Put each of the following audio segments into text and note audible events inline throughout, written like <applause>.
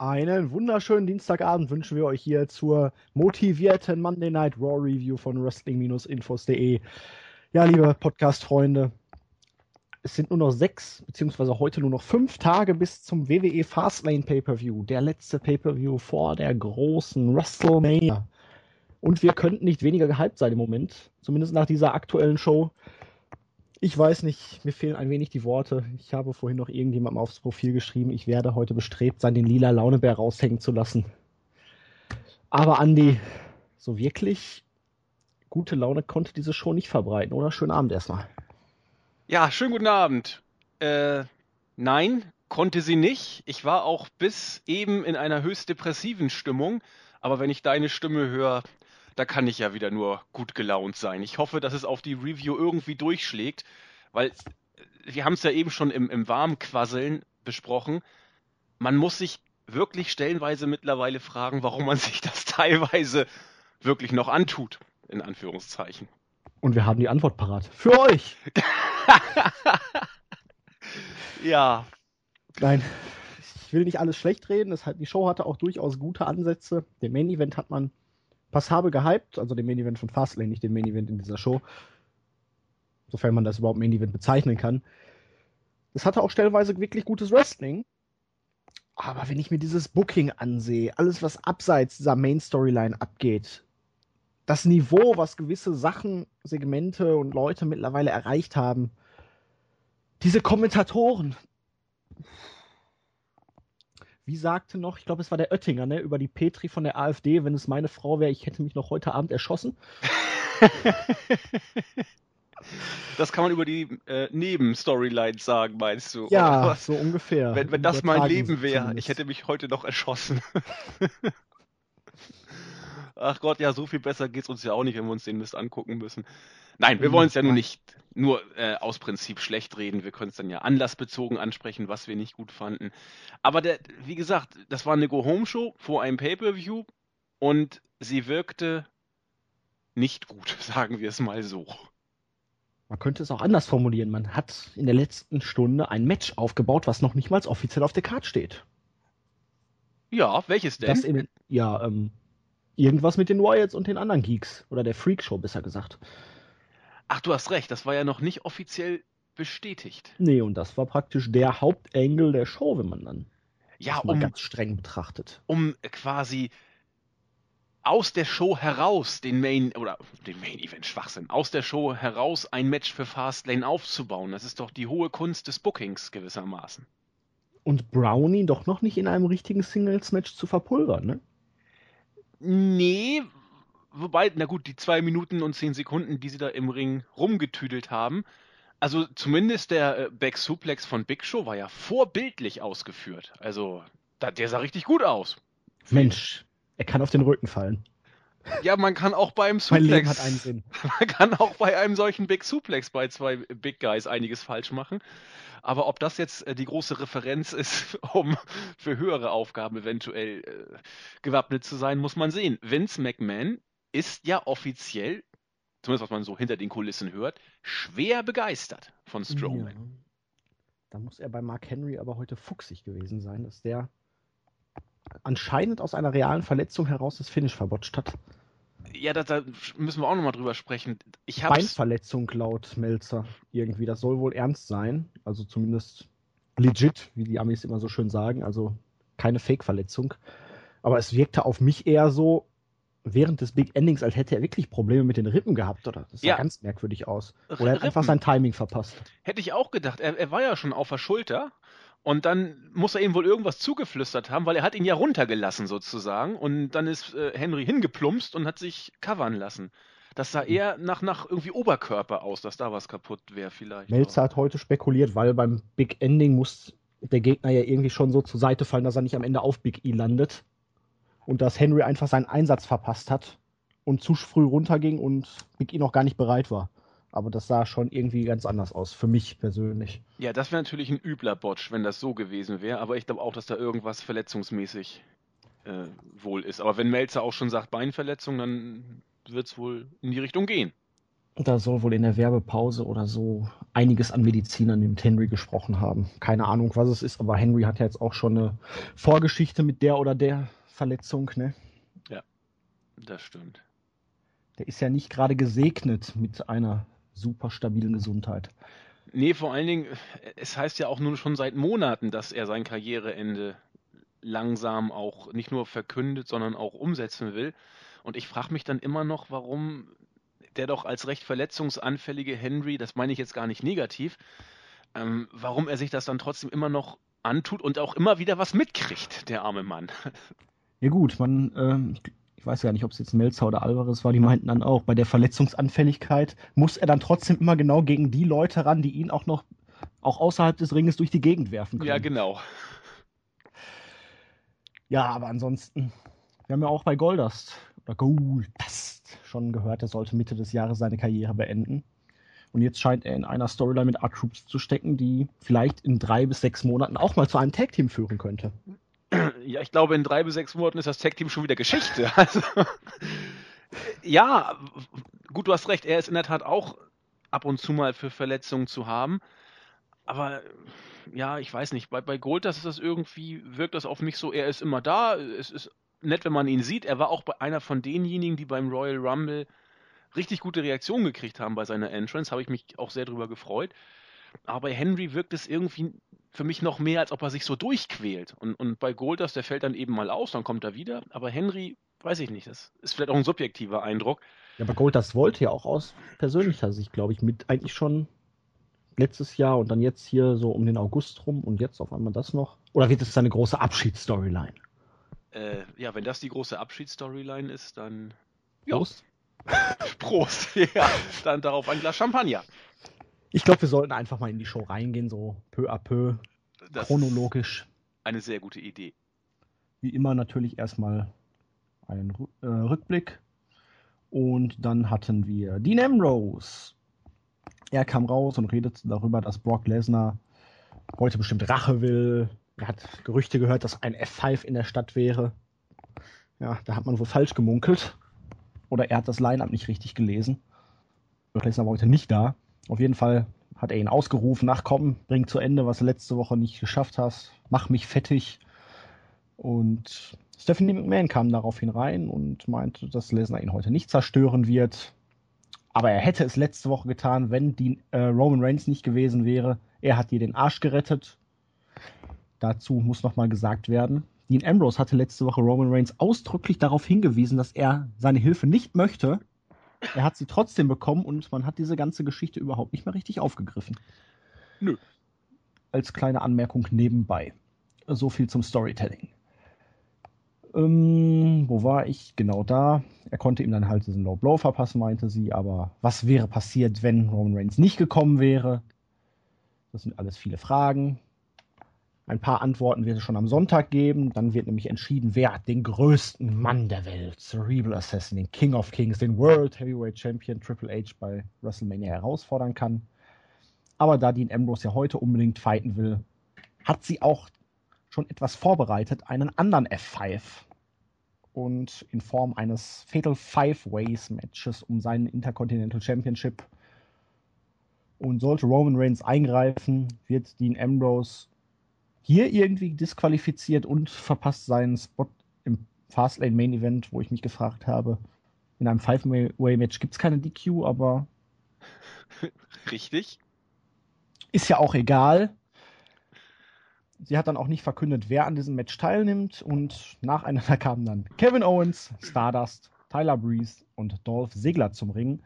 Einen wunderschönen Dienstagabend wünschen wir euch hier zur motivierten Monday Night Raw Review von Wrestling-Infos.de. Ja, liebe Podcast-Freunde, es sind nur noch sechs, beziehungsweise heute nur noch fünf Tage bis zum WWE Fastlane Pay-Per-View, der letzte Pay-Per-View vor der großen WrestleMania. Und wir könnten nicht weniger gehypt sein im Moment, zumindest nach dieser aktuellen Show. Ich weiß nicht, mir fehlen ein wenig die Worte. Ich habe vorhin noch irgendjemandem aufs Profil geschrieben, ich werde heute bestrebt sein, den lila Launebär raushängen zu lassen. Aber Andi, so wirklich gute Laune konnte diese Show nicht verbreiten, oder? Schönen Abend erstmal. Ja, schönen guten Abend. Äh, nein, konnte sie nicht. Ich war auch bis eben in einer höchst depressiven Stimmung. Aber wenn ich deine Stimme höre, da kann ich ja wieder nur gut gelaunt sein. Ich hoffe, dass es auf die Review irgendwie durchschlägt, weil wir haben es ja eben schon im, im Warmquasseln besprochen. Man muss sich wirklich stellenweise mittlerweile fragen, warum man <laughs> sich das teilweise wirklich noch antut, in Anführungszeichen. Und wir haben die Antwort parat. Für euch! <laughs> ja. Nein, ich will nicht alles schlecht reden. Das die Show hatte auch durchaus gute Ansätze. Den Main Event hat man passabel gehypt, also den Main Event von Fastlane, nicht den Main Event in dieser Show. Sofern man das überhaupt Main Event bezeichnen kann. Es hatte auch stellenweise wirklich gutes Wrestling. Aber wenn ich mir dieses Booking ansehe, alles was abseits dieser Main Storyline abgeht, das Niveau, was gewisse Sachen, Segmente und Leute mittlerweile erreicht haben, diese Kommentatoren, wie sagte noch, ich glaube, es war der Oettinger, ne, über die Petri von der AfD, wenn es meine Frau wäre, ich hätte mich noch heute Abend erschossen. <laughs> Das kann man über die äh, Nebenstorylines sagen, meinst du? Ja, so ungefähr. Wenn, wenn das mein Leben wäre, ich hätte mich heute noch erschossen. <laughs> Ach Gott, ja, so viel besser geht's uns ja auch nicht, wenn wir uns den Mist angucken müssen. Nein, wir wollen es ja nun nicht nur äh, aus Prinzip schlecht reden. Wir können es dann ja anlassbezogen ansprechen, was wir nicht gut fanden. Aber der, wie gesagt, das war eine Go-Home-Show vor einem Pay-Per-View und sie wirkte nicht gut, <laughs> sagen wir es mal so. Man könnte es auch anders formulieren. Man hat in der letzten Stunde ein Match aufgebaut, was noch nicht mal offiziell auf der Karte steht. Ja, welches denn? Das in, ja, ähm, irgendwas mit den Wyatts und den anderen Geeks. Oder der Freak Show, besser gesagt. Ach, du hast recht, das war ja noch nicht offiziell bestätigt. Nee, und das war praktisch der Hauptengel der Show, wenn man dann ja, mal ganz streng betrachtet. Um quasi aus der Show heraus den Main oder den Main Event Schwachsinn, aus der Show heraus ein Match für Fastlane aufzubauen. Das ist doch die hohe Kunst des Bookings gewissermaßen. Und Brownie doch noch nicht in einem richtigen Singles Match zu verpulvern, ne? Nee, wobei, na gut, die zwei Minuten und zehn Sekunden, die sie da im Ring rumgetüdelt haben, also zumindest der äh, Back Suplex von Big Show war ja vorbildlich ausgeführt. Also, der sah richtig gut aus. Mensch, er kann auf den Rücken fallen. Ja, man kann auch beim Suplex. Mein Leben hat einen Sinn. <laughs> Man kann auch bei einem solchen Big Suplex bei zwei Big Guys einiges falsch machen. Aber ob das jetzt äh, die große Referenz ist, <laughs> um für höhere Aufgaben eventuell äh, gewappnet zu sein, muss man sehen. Vince McMahon ist ja offiziell, zumindest was man so hinter den Kulissen hört, schwer begeistert von Strowman. Ja. Da muss er bei Mark Henry aber heute fuchsig gewesen sein, dass der anscheinend aus einer realen Verletzung heraus das Finish verbotscht hat. Ja, da, da müssen wir auch nochmal drüber sprechen. Ich Beinverletzung laut Melzer irgendwie. Das soll wohl ernst sein. Also zumindest legit, wie die Amis immer so schön sagen. Also keine Fake-Verletzung. Aber es wirkte auf mich eher so, während des Big Endings, als hätte er wirklich Probleme mit den Rippen gehabt, oder? Das sah ja. ganz merkwürdig aus. Oder er hat einfach sein Timing verpasst. Hätte ich auch gedacht. Er, er war ja schon auf der Schulter und dann muss er ihm wohl irgendwas zugeflüstert haben, weil er hat ihn ja runtergelassen sozusagen. Und dann ist äh, Henry hingeplumpst und hat sich covern lassen. Das sah hm. eher nach, nach irgendwie Oberkörper aus, dass da was kaputt wäre vielleicht. Melzer hat heute spekuliert, weil beim Big Ending muss der Gegner ja irgendwie schon so zur Seite fallen, dass er nicht am Ende auf Big E landet. Und dass Henry einfach seinen Einsatz verpasst hat und zu früh runterging und Big E noch gar nicht bereit war. Aber das sah schon irgendwie ganz anders aus, für mich persönlich. Ja, das wäre natürlich ein übler Botch, wenn das so gewesen wäre. Aber ich glaube auch, dass da irgendwas verletzungsmäßig äh, wohl ist. Aber wenn Melzer auch schon sagt Beinverletzung, dann wird es wohl in die Richtung gehen. Da soll wohl in der Werbepause oder so einiges an Medizinern mit Henry gesprochen haben. Keine Ahnung, was es ist, aber Henry hat ja jetzt auch schon eine Vorgeschichte mit der oder der Verletzung, ne? Ja, das stimmt. Der ist ja nicht gerade gesegnet mit einer super stabilen Gesundheit. Nee, vor allen Dingen, es heißt ja auch nur schon seit Monaten, dass er sein Karriereende langsam auch nicht nur verkündet, sondern auch umsetzen will. Und ich frage mich dann immer noch, warum der doch als recht verletzungsanfällige Henry, das meine ich jetzt gar nicht negativ, ähm, warum er sich das dann trotzdem immer noch antut und auch immer wieder was mitkriegt, der arme Mann. Ja gut, man, ähm, ich, weiß ja nicht, ob es jetzt Melzer oder Alvarez war, die meinten dann auch, bei der Verletzungsanfälligkeit muss er dann trotzdem immer genau gegen die Leute ran, die ihn auch noch auch außerhalb des Ringes durch die Gegend werfen können. Ja, genau. Ja, aber ansonsten, wir haben ja auch bei Goldust oder Goldust schon gehört, er sollte Mitte des Jahres seine Karriere beenden. Und jetzt scheint er in einer Storyline mit R-Troops zu stecken, die vielleicht in drei bis sechs Monaten auch mal zu einem Tag-Team führen könnte. Ja, ich glaube, in drei bis sechs Monaten ist das Tag-Team schon wieder Geschichte. <laughs> Also, ja, gut, du hast recht. Er ist in der Tat auch ab und zu mal für Verletzungen zu haben. Aber ja, ich weiß nicht. Bei, bei Gold, das ist das irgendwie, wirkt das auf mich so, er ist immer da. Es ist nett, wenn man ihn sieht. Er war auch bei einer von denjenigen, die beim Royal Rumble richtig gute Reaktionen gekriegt haben bei seiner Entrance. Habe ich mich auch sehr drüber gefreut. Aber bei Henry wirkt es irgendwie für mich noch mehr, als ob er sich so durchquält. Und, und bei Goldust, der fällt dann eben mal aus, dann kommt er wieder. Aber Henry, weiß ich nicht, das ist vielleicht auch ein subjektiver Eindruck. Ja, aber Goldust wollte ja auch aus persönlicher Sicht, glaube ich, mit eigentlich schon letztes Jahr und dann jetzt hier so um den August rum und jetzt auf einmal das noch? Oder wird es seine große Abschiedsstoryline? Äh, ja, wenn das die große Abschiedsstoryline ist, dann. Ja. Prost. <laughs> Prost, <laughs> ja. Dann darauf ein Glas Champagner. Ich glaube, wir sollten einfach mal in die Show reingehen, so peu à peu, das chronologisch. Eine sehr gute Idee. Wie immer natürlich erstmal einen äh, Rückblick. Und dann hatten wir Dean Ambrose. Er kam raus und redete darüber, dass Brock Lesnar heute bestimmt Rache will. Er hat Gerüchte gehört, dass ein F5 in der Stadt wäre. Ja, da hat man wohl falsch gemunkelt. Oder er hat das Line-Up nicht richtig gelesen. Brock Lesnar war heute nicht da. Auf jeden Fall hat er ihn ausgerufen, nach komm, bring zu Ende, was du letzte Woche nicht geschafft hast, mach mich fettig. Und Stephanie McMahon kam daraufhin rein und meinte, dass Lesnar ihn heute nicht zerstören wird. Aber er hätte es letzte Woche getan, wenn die äh, Roman Reigns nicht gewesen wäre. Er hat dir den Arsch gerettet. Dazu muss nochmal gesagt werden, Dean Ambrose hatte letzte Woche Roman Reigns ausdrücklich darauf hingewiesen, dass er seine Hilfe nicht möchte er hat sie trotzdem bekommen und man hat diese ganze Geschichte überhaupt nicht mehr richtig aufgegriffen. Nö. Als kleine Anmerkung nebenbei. So viel zum Storytelling. Ähm, wo war ich? Genau da. Er konnte ihm dann halt diesen Low Blow verpassen, meinte sie. Aber was wäre passiert, wenn Roman Reigns nicht gekommen wäre? Das sind alles viele Fragen. Ein paar Antworten wird es schon am Sonntag geben. Dann wird nämlich entschieden, wer den größten Mann der Welt, Cerebral Assassin, den King of Kings, den World Heavyweight Champion Triple H bei WrestleMania herausfordern kann. Aber da Dean Ambrose ja heute unbedingt fighten will, hat sie auch schon etwas vorbereitet, einen anderen F5. Und in Form eines Fatal Five Ways Matches um seinen Intercontinental Championship. Und sollte Roman Reigns eingreifen, wird Dean Ambrose hier irgendwie disqualifiziert und verpasst seinen Spot im Fastlane Main Event, wo ich mich gefragt habe, in einem Five-Way-Match gibt es keine DQ, aber. <laughs> Richtig. Ist ja auch egal. Sie hat dann auch nicht verkündet, wer an diesem Match teilnimmt und nacheinander <laughs> kamen dann Kevin Owens, Stardust, Tyler Breeze und Dolph Ziggler zum Ring.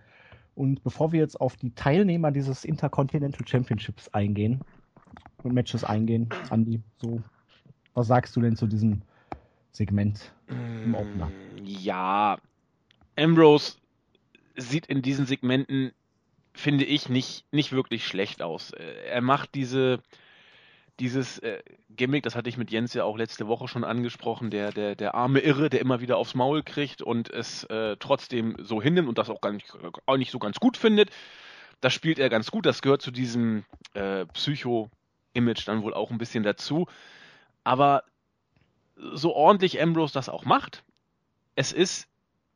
Und bevor wir jetzt auf die Teilnehmer dieses Intercontinental Championships eingehen, und Matches eingehen. Andi, so, was sagst du denn zu diesem Segment im Opener? Mm, ja, Ambrose sieht in diesen Segmenten, finde ich, nicht, nicht wirklich schlecht aus. Äh, er macht diese, dieses äh, Gimmick, das hatte ich mit Jens ja auch letzte Woche schon angesprochen, der, der, der arme Irre, der immer wieder aufs Maul kriegt und es äh, trotzdem so hinnimmt und das auch, gar nicht, auch nicht so ganz gut findet. Das spielt er ganz gut, das gehört zu diesem äh, Psycho- Image dann wohl auch ein bisschen dazu. Aber so ordentlich Ambrose das auch macht, es ist,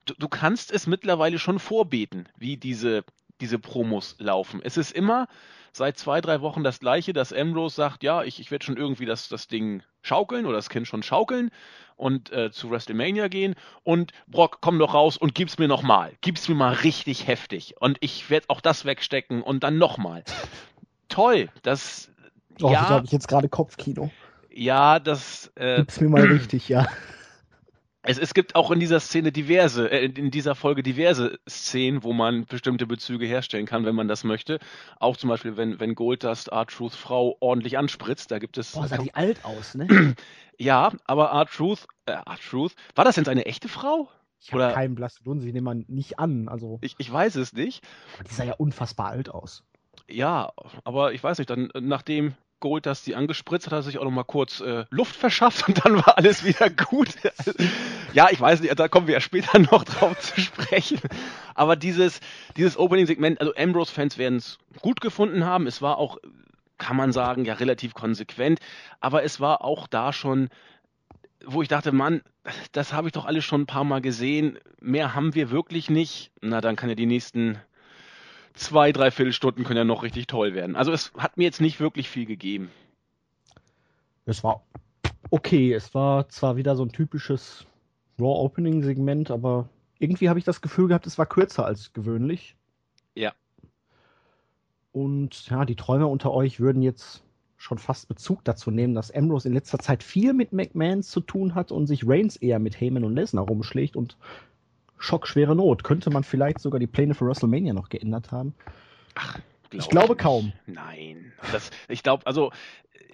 du, du kannst es mittlerweile schon vorbeten, wie diese diese Promos laufen. Es ist immer seit zwei, drei Wochen das gleiche, dass Ambrose sagt, ja, ich, ich werde schon irgendwie das, das Ding schaukeln oder das Kind schon schaukeln und äh, zu WrestleMania gehen und Brock, komm doch raus und gib's mir nochmal. Gib's mir mal richtig heftig. Und ich werde auch das wegstecken und dann nochmal. <laughs> Toll, das. Oh, ja, habe ich jetzt gerade Kopfkino. Ja, das. Äh, Gib's mir mal <clears throat> richtig, ja. Es, es gibt auch in dieser Szene diverse, äh, in dieser Folge diverse Szenen, wo man bestimmte Bezüge herstellen kann, wenn man das möchte. Auch zum Beispiel, wenn, wenn Goldust R-Truth Frau ordentlich anspritzt, da gibt es. Boah, sah die alt aus, ne? <clears throat> ja, aber R-Truth, äh, R-Truth, war das denn seine echte Frau? Ich habe keinen blassen Dunst, ich nehme man nicht an. Also, ich, ich weiß es nicht. Die sah ja unfassbar alt aus. Ja, aber ich weiß nicht, dann nachdem Gold das die angespritzt hat, hat sich auch noch mal kurz äh, Luft verschafft und dann war alles wieder gut. ja, ich weiß nicht, da kommen wir ja später <laughs> noch drauf zu sprechen. Aber dieses, dieses Opening-Segment, also Ambrose-Fans werden es gut gefunden haben. Es war auch, kann man sagen, ja relativ konsequent. Aber es war auch da schon, wo ich dachte, Mann, das habe ich doch alles schon ein paar Mal gesehen. Mehr haben wir wirklich nicht. Na, dann kann ja die nächsten zwei, drei Viertelstunden können ja noch richtig toll werden. Also es hat mir jetzt nicht wirklich viel gegeben. Es war okay. Es war zwar wieder so ein typisches Raw Opening Segment, aber irgendwie habe ich das Gefühl gehabt, es war kürzer als gewöhnlich. Ja. Und ja, die Träumer unter euch würden jetzt schon fast Bezug dazu nehmen, dass Ambrose in letzter Zeit viel mit McMahons zu tun hat und sich Reigns eher mit Heyman und Lesnar rumschlägt und schockschwere Not. Könnte man vielleicht sogar die Pläne für WrestleMania noch geändert haben? Ach, glaub ich glaube ich kaum. Nein. Das, ich glaube, also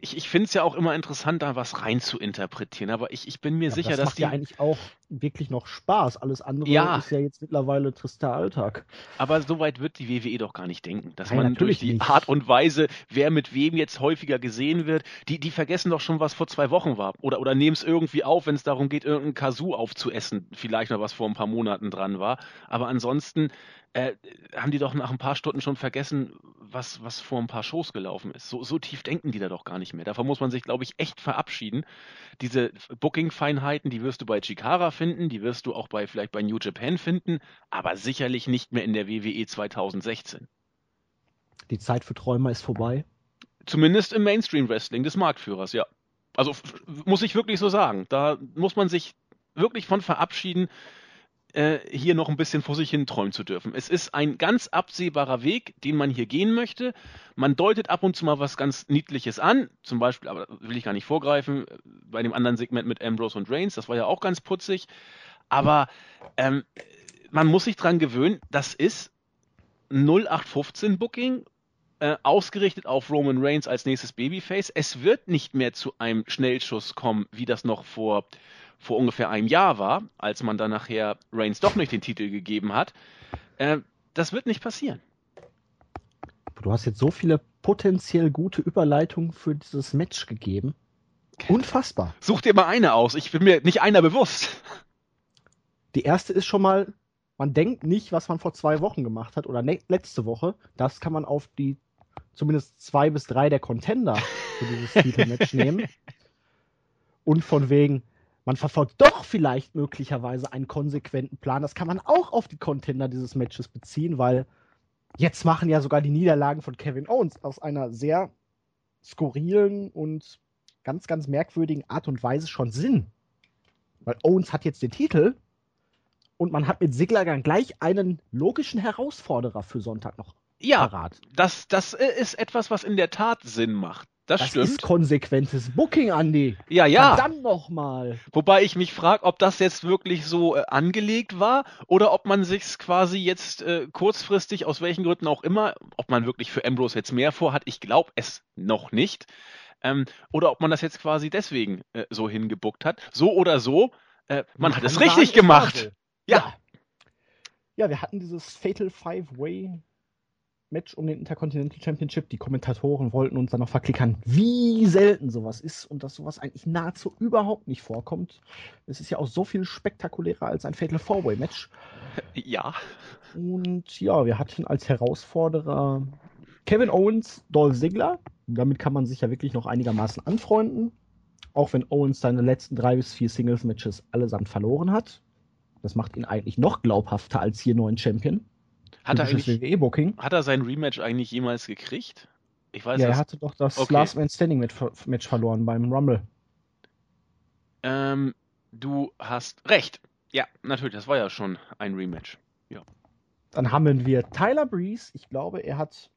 ich, ich finde es ja auch immer interessant, da was rein zu interpretieren, aber ich, ich bin mir ja, sicher, das dass macht die. ja eigentlich auch wirklich noch Spaß. Alles andere ja. ist ja jetzt mittlerweile trister Alltag. Aber so weit wird die WWE doch gar nicht denken, dass Nein, man durch die nicht. Art und Weise, wer mit wem jetzt häufiger gesehen wird, die, die vergessen doch schon, was vor zwei Wochen war. Oder, oder nehmen es irgendwie auf, wenn es darum geht, irgendein Kazoo aufzuessen. Vielleicht noch was vor ein paar Monaten dran war. Aber ansonsten äh, haben die doch nach ein paar Stunden schon vergessen, was, was vor ein paar Shows gelaufen ist. So, so tief denken die da doch gar nicht mehr. Davon muss man sich, glaube ich, echt verabschieden. Diese Booking-Feinheiten, die wirst du bei Chikara finden, die wirst du auch bei vielleicht bei New Japan finden, aber sicherlich nicht mehr in der WWE 2016. Die Zeit für Träumer ist vorbei. Zumindest im Mainstream-Wrestling des Marktführers, ja. Also muss ich wirklich so sagen. Da muss man sich wirklich von verabschieden äh, hier noch ein bisschen vor sich hin träumen zu dürfen. Es ist ein ganz absehbarer Weg, den man hier gehen möchte. Man deutet ab und zu mal was ganz Niedliches an, zum Beispiel, aber will ich gar nicht vorgreifen, bei dem anderen Segment mit Ambrose und Reigns, das war ja auch ganz putzig. Aber ähm, man muss sich dran gewöhnen, das ist 0815 Booking, äh, ausgerichtet auf Roman Reigns als nächstes Babyface. Es wird nicht mehr zu einem Schnellschuss kommen, wie das noch vor vor ungefähr einem Jahr war, als man dann nachher Reigns doch nicht den Titel gegeben hat. Äh, das wird nicht passieren. Du hast jetzt so viele potenziell gute Überleitungen für dieses Match gegeben. Unfassbar. Such dir mal eine aus. Ich bin mir nicht einer bewusst. Die erste ist schon mal, man denkt nicht, was man vor zwei Wochen gemacht hat oder ne letzte Woche. Das kann man auf die zumindest zwei bis drei der Contender für dieses Titelmatch <laughs> nehmen. Und von wegen, man verfolgt doch vielleicht möglicherweise einen konsequenten Plan. Das kann man auch auf die Contender dieses Matches beziehen, weil jetzt machen ja sogar die Niederlagen von Kevin Owens aus einer sehr skurrilen und ganz, ganz merkwürdigen Art und Weise schon Sinn. Weil Owens hat jetzt den Titel und man hat mit Sigler dann gleich einen logischen Herausforderer für Sonntag noch ja. Das, das ist etwas, was in der Tat Sinn macht. Das, das stimmt. ist konsequentes Booking, Andy. Ja, ja. Dann nochmal. Wobei ich mich frage, ob das jetzt wirklich so äh, angelegt war oder ob man sich quasi jetzt äh, kurzfristig, aus welchen Gründen auch immer, ob man wirklich für Ambrose jetzt mehr vorhat. Ich glaube es noch nicht. Ähm, oder ob man das jetzt quasi deswegen äh, so hingebuckt hat. So oder so, äh, man, man hat es richtig gemacht. Ja. ja. Ja, wir hatten dieses Fatal Five-Way Match um den Intercontinental Championship. Die Kommentatoren wollten uns dann noch verklickern, wie selten sowas ist und dass sowas eigentlich nahezu überhaupt nicht vorkommt. Es ist ja auch so viel spektakulärer als ein Fatal Four-Way Match. Ja. Und ja, wir hatten als Herausforderer Kevin Owens, Dolph Ziggler. Damit kann man sich ja wirklich noch einigermaßen anfreunden. Auch wenn Owens seine letzten drei bis vier Singles-Matches allesamt verloren hat. Das macht ihn eigentlich noch glaubhafter als hier neuen Champion. Hat er, eigentlich, WWE-Booking. hat er sein Rematch eigentlich jemals gekriegt? Ich weiß Ja, er hatte doch das Okay. Last Man Standing Match, Match verloren beim Rumble. Ähm, du hast recht. Ja, natürlich, das war ja schon ein Rematch. Dann haben wir Tyler Breeze. Ich glaube, er hat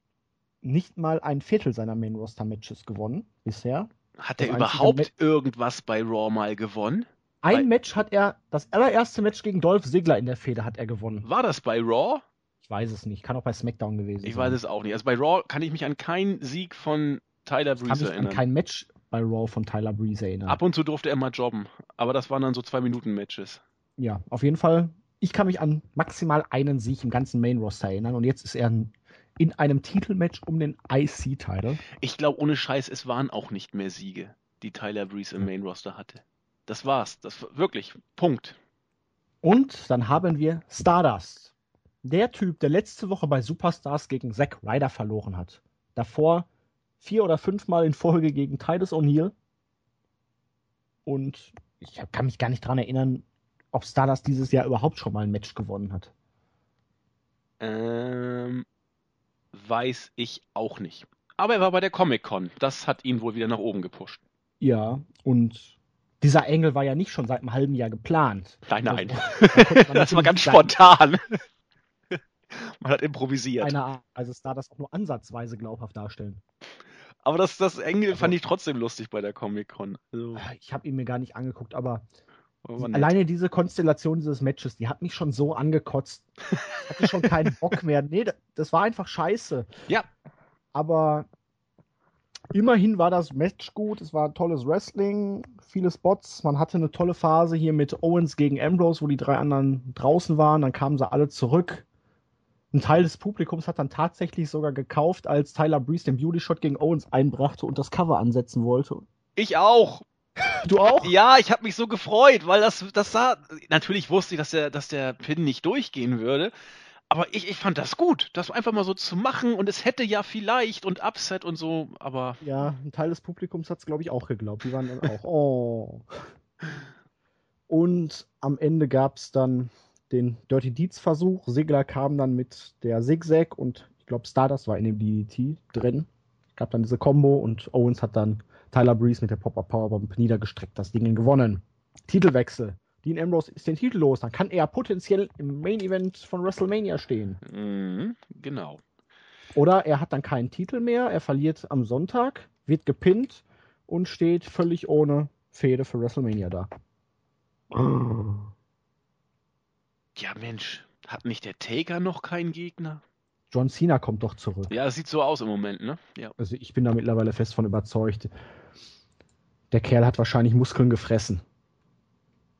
nicht mal ein Viertel seiner Main Roster Matches gewonnen bisher. Hat Das er überhaupt Match- irgendwas bei Raw mal gewonnen? Ein Bei- Match hat er, das allererste Match gegen Dolph Ziggler in der Fehde hat er gewonnen. War das bei Raw? Ich weiß es nicht. Kann auch bei SmackDown gewesen Ich sein. weiß es auch nicht. Also bei Raw kann ich mich an keinen Sieg von Tyler Ich kann Breeze mich an erinnern. kein Match bei Raw von Tyler Breeze erinnern. Ab und zu durfte er mal jobben, aber das waren dann so zwei Minuten Matches. Ja, auf jeden Fall. Ich kann mich an maximal einen Sieg im ganzen Main Roster erinnern und jetzt ist er in einem Titelmatch um den IC-Title. Ich glaube, ohne Scheiß, es waren auch nicht mehr Siege, die Tyler Breeze im Main Roster hatte. Das war's. Das war wirklich. Punkt. Und dann haben wir Stardust. Der Typ, der letzte Woche bei Superstars gegen Zack Ryder verloren hat. Davor vier oder fünfmal in Folge gegen Titus O'Neill. Und ich kann mich gar nicht dran erinnern, ob Stardust dieses Jahr überhaupt schon mal ein Match gewonnen hat. Ähm, weiß ich auch nicht. Aber er war bei der Comic-Con. Das hat ihn wohl wieder nach oben gepusht. Ja, und dieser Engel war ja nicht schon seit einem halben Jahr geplant. Nein, nein. <laughs> Man Das war ganz spontan. <laughs> Man hat improvisiert. Keine Ahnung, also Stardust auch nur ansatzweise glaubhaft darstellen. Aber das, das Engel Also- fand ich trotzdem lustig bei der Comic-Con. Also, Ich habe ihn mir gar nicht angeguckt, aber. Alleine diese Konstellation dieses Matches, die hat mich schon so angekotzt. Ich hatte schon keinen <laughs> Bock mehr. Nee, da- das war einfach scheiße. Ja. Aber immerhin war das Match gut. Es war tolles Wrestling, viele Spots. Man hatte eine tolle Phase hier mit Owens gegen Ambrose, wo die drei anderen draußen waren. Dann kamen sie alle zurück. Ein Teil des Publikums hat dann tatsächlich sogar gekauft, als Tyler Breeze den Beauty Shot gegen Owens einbrachte und das Cover ansetzen wollte. Ich auch. Du auch? Ja, ich habe mich so gefreut, weil das, das sah. Natürlich wusste ich, dass der, dass der Pin nicht durchgehen würde. Aber ich, ich fand das gut, das einfach mal so zu machen und es hätte ja vielleicht und Upset und so, aber Ja, ein Teil des Publikums hat es, glaube ich, auch geglaubt. Die waren dann auch, oh. <laughs> Und am Ende gab es dann den Dirty Deeds Versuch. Sigler kam dann mit der Zigzag und ich glaube Stardust war in dem DDT drin. Gab dann diese Combo und Owens hat dann Tyler Breeze mit der Pop-Up Powerbomb niedergestreckt, das Ding gewonnen. Titelwechsel. Dean Ambrose ist den Titel los, dann kann er potenziell im Main Event von WrestleMania stehen. mhm, genau. Oder er hat dann keinen Titel mehr, er verliert am Sonntag, wird gepinnt und steht völlig ohne Fehde für WrestleMania da. Ja, Mensch, hat nicht der Taker noch keinen Gegner? John Cena kommt doch zurück. Ja, es sieht so aus im Moment, ne? Ja. Also ich bin da mittlerweile fest von überzeugt. Der Kerl hat wahrscheinlich Muskeln gefressen,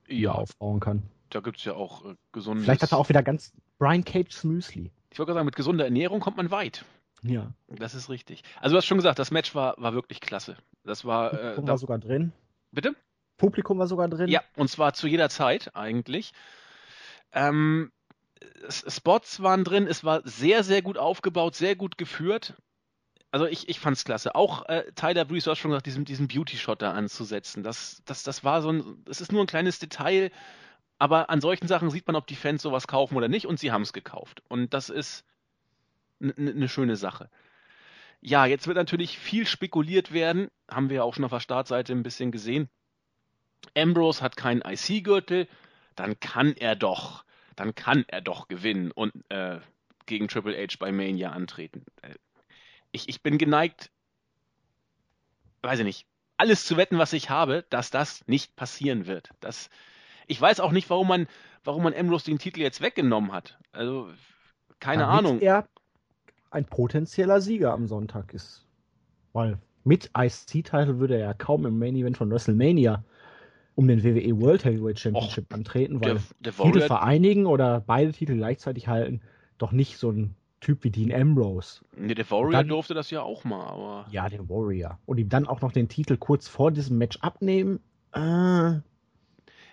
Ja, aufbauen kann. da gibt's ja auch äh, gesundes. Vielleicht hat er auch wieder ganz Brian Cage's Müsli. Ich wollte gerade sagen, mit gesunder Ernährung kommt man weit. Ja. Das ist richtig. Also du hast schon gesagt, das Match war, war wirklich klasse. Das war, äh, Publikum da, war sogar drin. bitte? Publikum war sogar drin. Ja, und zwar zu jeder Zeit eigentlich. Ähm, Spots waren drin, es war sehr, sehr gut aufgebaut, sehr gut geführt. Also ich, ich fand's klasse. Auch äh, Tyler Breeze, du schon gesagt, diesen, diesen Beauty-Shot da anzusetzen. Das, das, das war so ein, das ist nur ein kleines Detail, aber an solchen Sachen sieht man, ob die Fans sowas kaufen oder nicht und sie haben es gekauft. Und das ist eine schöne Sache. Ja, jetzt wird natürlich viel spekuliert werden, haben wir ja auch schon auf der Startseite ein bisschen gesehen. Ambrose hat keinen IC-Gürtel, dann kann er doch, dann kann er doch gewinnen und äh, gegen Triple H bei Mania antreten. Äh, Ich, ich bin geneigt, weiß ich nicht, alles zu wetten, was ich habe, dass das nicht passieren wird. Das, ich weiß auch nicht, warum man, warum man Ambrose den Titel jetzt weggenommen hat. Also, keine damit Ahnung. er ein potenzieller Sieger am Sonntag ist. Weil mit IC-Titel würde er ja kaum im Main Event von WrestleMania um den WWE World Heavyweight Championship antreten, weil Der, der Titel vereinigen oder beide Titel gleichzeitig halten, doch nicht so ein Typ wie Dean Ambrose. nee, der Warrior dann- durfte das ja auch mal, aber. Ja, den Warrior. Und ihm dann auch noch den Titel kurz vor diesem Match abnehmen. Äh,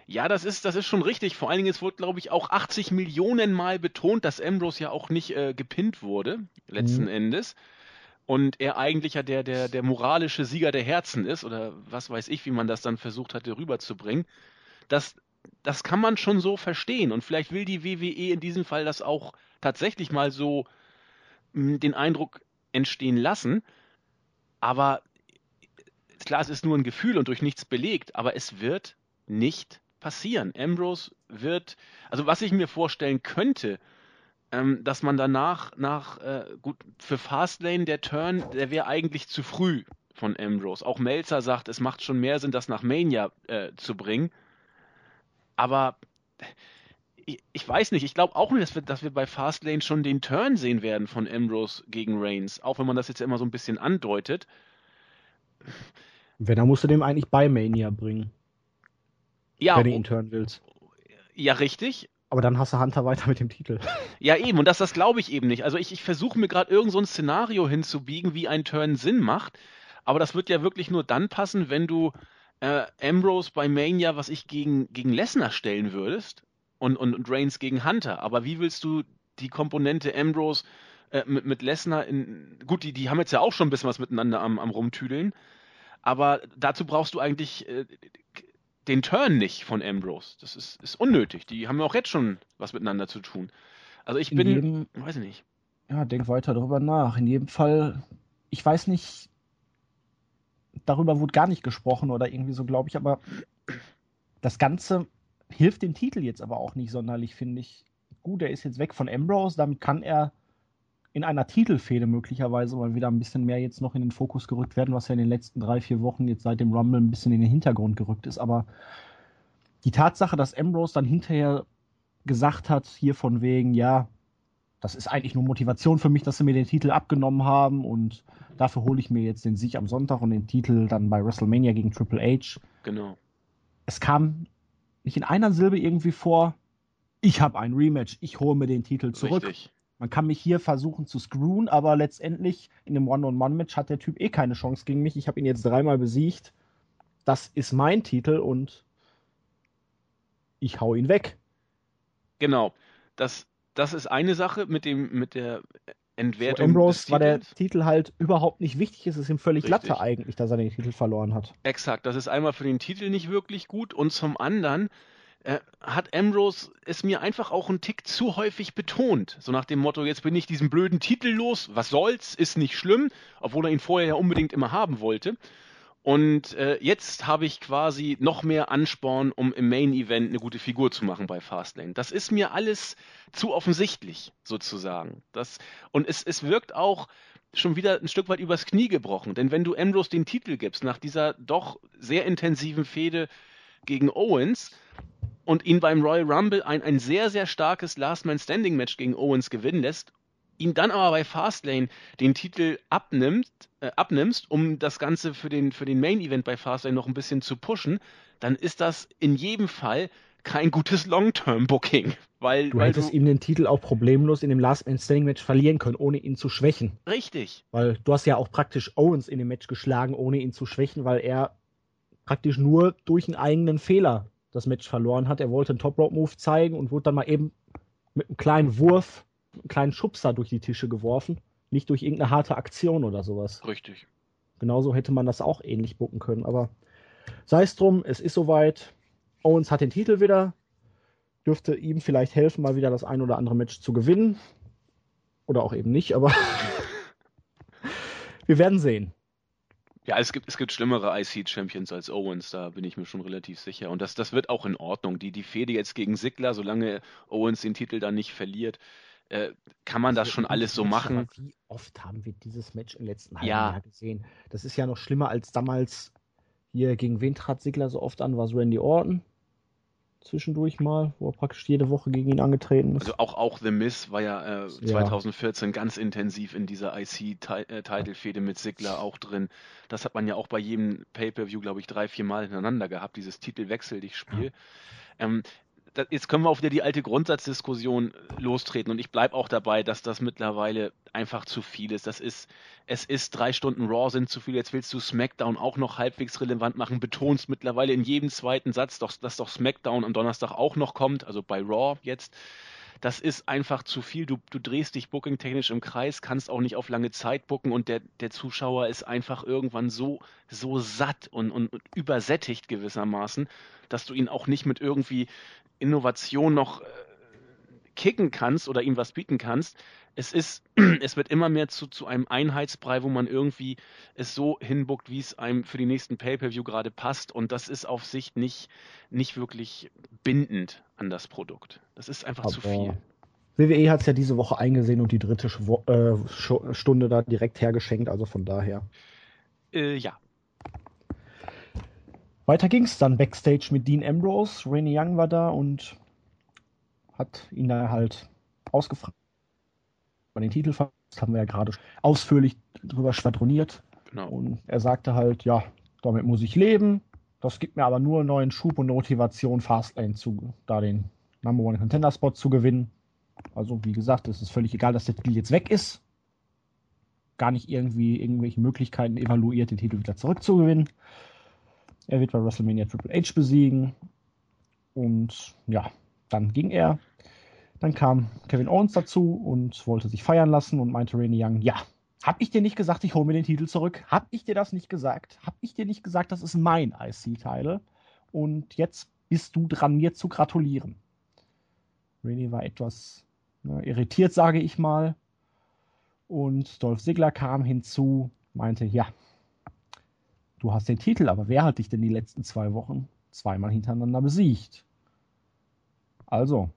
Ja, das ist, das ist schon richtig. Vor allen Dingen, es wurde, glaube ich, auch 80 Millionen Mal betont, dass Ambrose ja auch nicht äh, gepinnt wurde, letzten Mhm. Endes. Und er eigentlich ja der, der, der moralische Sieger der Herzen ist, oder was weiß ich, wie man das dann versucht hatte rüberzubringen. Das das kann man schon so verstehen. Und vielleicht will die WWE in diesem Fall das auch tatsächlich mal so mh, hm, den Eindruck entstehen lassen. Aber klar, es ist nur ein Gefühl und durch nichts belegt, aber es wird nicht passieren. Ambrose wird, also was ich mir vorstellen könnte, ähm, dass man danach, nach, äh, gut, für Fastlane der Turn, der wäre eigentlich zu früh von Ambrose. Auch Melzer sagt, es macht schon mehr Sinn, das nach Mania äh, zu bringen. Aber ich, ich weiß nicht, ich glaube auch nicht, dass wir, dass wir bei Fastlane schon den Turn sehen werden von Ambrose gegen Reigns, auch wenn man das jetzt immer so ein bisschen andeutet. Wenn, dann musst du dem eigentlich bei Mania bringen. Ja, wenn du ihn turnen willst. Ja, richtig. Aber dann hast du Hunter weiter mit dem Titel. Ja, eben, und das, das glaube ich eben nicht. Also ich, ich versuche mir gerade irgend so ein Szenario hinzubiegen, wie ein Turn Sinn macht. Aber das wird ja wirklich nur dann passen, wenn du äh, Ambrose bei Mania, was ich gegen, gegen Lesnar stellen würdest und, und, und Reigns gegen Hunter. Aber wie willst du die Komponente Ambrose äh, mit, mit Lesnar in. Gut, die, die haben jetzt ja auch schon ein bisschen was miteinander am, am Rumtüdeln. Aber dazu brauchst du eigentlich äh, den Turn nicht von Ambrose. Das ist, ist unnötig. Die haben ja auch jetzt schon was miteinander zu tun. Also ich bin, jedem, weiß nicht. Ja, denk weiter darüber nach. In jedem Fall, ich weiß nicht, darüber wurde gar nicht gesprochen oder irgendwie so, glaube ich, aber das Ganze hilft dem Titel jetzt aber auch nicht sonderlich, finde ich. Gut, er ist jetzt weg von Ambrose, damit kann er in einer Titelfehde möglicherweise mal wieder ein bisschen mehr jetzt noch in den Fokus gerückt werden, was ja in den letzten drei, vier Wochen jetzt seit dem Rumble ein bisschen in den Hintergrund gerückt ist. Aber die Tatsache, dass Ambrose dann hinterher gesagt hat, hier von wegen, ja, das ist eigentlich nur Motivation für mich, dass sie mir den Titel abgenommen haben und dafür hole ich mir jetzt den Sieg am Sonntag und den Titel dann bei WrestleMania gegen Triple H. Genau. Es kam nicht in einer Silbe irgendwie vor, ich habe ein Rematch, ich hole mir den Titel zurück. Richtig. Man kann mich hier versuchen zu screwen, aber letztendlich in einem One-on-One-Match hat der Typ eh keine Chance gegen mich. Ich habe ihn jetzt dreimal besiegt. Das ist mein Titel und ich hau ihn weg. Genau. Das, das ist eine Sache mit dem, mit der Entwertung. Für Ambrose war der Titel halt überhaupt nicht wichtig. Es ist ihm völlig Richtig. Latte eigentlich, dass er den Titel verloren hat. Exakt. Das ist einmal für den Titel nicht wirklich gut und zum anderen äh, hat Ambrose es mir einfach auch einen Tick zu häufig betont. So nach dem Motto, jetzt bin ich diesen blöden Titel los, was soll's, ist nicht schlimm, obwohl er ihn vorher ja unbedingt immer haben wollte. Und äh, jetzt habe ich quasi noch mehr Ansporn, um im Main Event eine gute Figur zu machen bei Fastlane. Das ist mir alles zu offensichtlich, sozusagen. Das, und es, es wirkt auch schon wieder ein Stück weit übers Knie gebrochen. Denn wenn du Ambrose den Titel gibst, nach dieser doch sehr intensiven Fehde gegen Owens, und ihn beim Royal Rumble ein, ein sehr, sehr starkes Last-Man-Standing-Match gegen Owens gewinnen lässt, ihn dann aber bei Fastlane den Titel abnimmt, äh, abnimmst, um das Ganze für den, für den Main-Event bei Fastlane noch ein bisschen zu pushen, dann ist das in jedem Fall kein gutes Long-Term-Booking. Weil, du weil hättest du... ihm den Titel auch problemlos in dem Last Man Standing Match verlieren können, ohne ihn zu schwächen. Richtig. Weil du hast ja auch praktisch Owens in dem Match geschlagen, ohne ihn zu schwächen, weil er praktisch nur durch einen eigenen Fehler das Match verloren hat. Er wollte einen Top Rope Move zeigen und wurde dann mal eben mit einem kleinen Wurf, einem kleinen Schubser durch die Tische geworfen. Nicht durch irgendeine harte Aktion oder sowas. Richtig. Genauso hätte man das auch ähnlich bucken können. Aber sei es drum, es ist soweit. Owens hat den Titel wieder. Dürfte ihm vielleicht helfen, mal wieder das ein oder andere Match zu gewinnen. Oder auch eben nicht, aber <laughs> wir werden sehen. Ja, es gibt, es gibt schlimmere IC-Champions als Owens, da bin ich mir schon relativ sicher. Und das, das wird auch in Ordnung. Die, die Fehde jetzt gegen Sigler, solange Owens den Titel dann nicht verliert, äh, kann man das, das schon alles so machen. wie oft haben wir dieses Match im letzten halben ja. Jahr gesehen? Das ist ja noch schlimmer als damals hier, gegen wen trat Sigler so oft an? War es Randy Orton? Zwischendurch mal, wo er praktisch jede Woche gegen ihn angetreten ist. Also auch, auch The Miz war ja äh, 2014 ja. ganz intensiv in dieser IC-Title-Fehde mit Sigler auch drin. Das hat man ja auch bei jedem Pay-Per-View, glaube ich, drei, vier Mal hintereinander gehabt, dieses Titelwechsel dich Spiel. Ja. Ähm, das, jetzt können wir auf wieder die alte Grundsatzdiskussion lostreten und ich bleibe auch dabei, dass das mittlerweile einfach zu viel ist. Das ist, es ist drei Stunden Raw sind zu viel. Jetzt willst du SmackDown auch noch halbwegs relevant machen, betonst mittlerweile in jedem zweiten Satz, doch, dass doch SmackDown am Donnerstag auch noch kommt, also bei Raw jetzt. das ist einfach zu viel. Du, du drehst dich bookingtechnisch im Kreis, kannst auch nicht auf lange Zeit booken und der, der Zuschauer ist einfach irgendwann so, so satt und, und, und übersättigt gewissermaßen, dass du ihn auch nicht mit irgendwie Innovation noch äh, kicken kannst oder ihm was bieten kannst. Es ist, <clears throat> es wird immer mehr zu, zu einem Einheitsbrei, wo man irgendwie es so hinbuckt, wie es einem für die nächsten Pay-Per-View gerade passt. Und das ist auf Sicht nicht, nicht wirklich bindend an das Produkt. Das ist einfach Aber zu viel. WWE hat es ja diese Woche eingesehen und die dritte äh, Stunde da direkt hergeschenkt, also von daher. Äh, ja. Weiter ging's dann Backstage mit Dean Ambrose. Rainy Young war da und hat ihn da halt ausgefragt. Bei den Titel haben wir ja gerade ausführlich drüber schwadroniert. Genau. Und er sagte halt, ja, damit muss ich leben. Das gibt mir aber nur neuen Schub und Motivation, Fastlane zu, da den Number One Contender Spot zu gewinnen. Also, wie gesagt, es ist völlig egal, dass der Titel jetzt weg ist. Gar nicht irgendwie irgendwelche Möglichkeiten evaluiert, den Titel wieder zurückzugewinnen. Er wird bei WrestleMania Triple H besiegen. Und ja, dann ging er. Dann kam Kevin Owens dazu und wollte sich feiern lassen und meinte Randy Young, ja, hab ich dir nicht gesagt, ich hole mir den Titel zurück? Hab ich dir das nicht gesagt? Hab ich dir nicht gesagt, das ist mein IC-Teil? Und jetzt bist du dran, mir zu gratulieren. Randy war etwas ne, irritiert, sage ich mal. Und Dolph Ziggler kam hinzu, meinte, ja, du hast den Titel, aber wer hat dich denn die letzten zwei Wochen zweimal hintereinander besiegt? Also,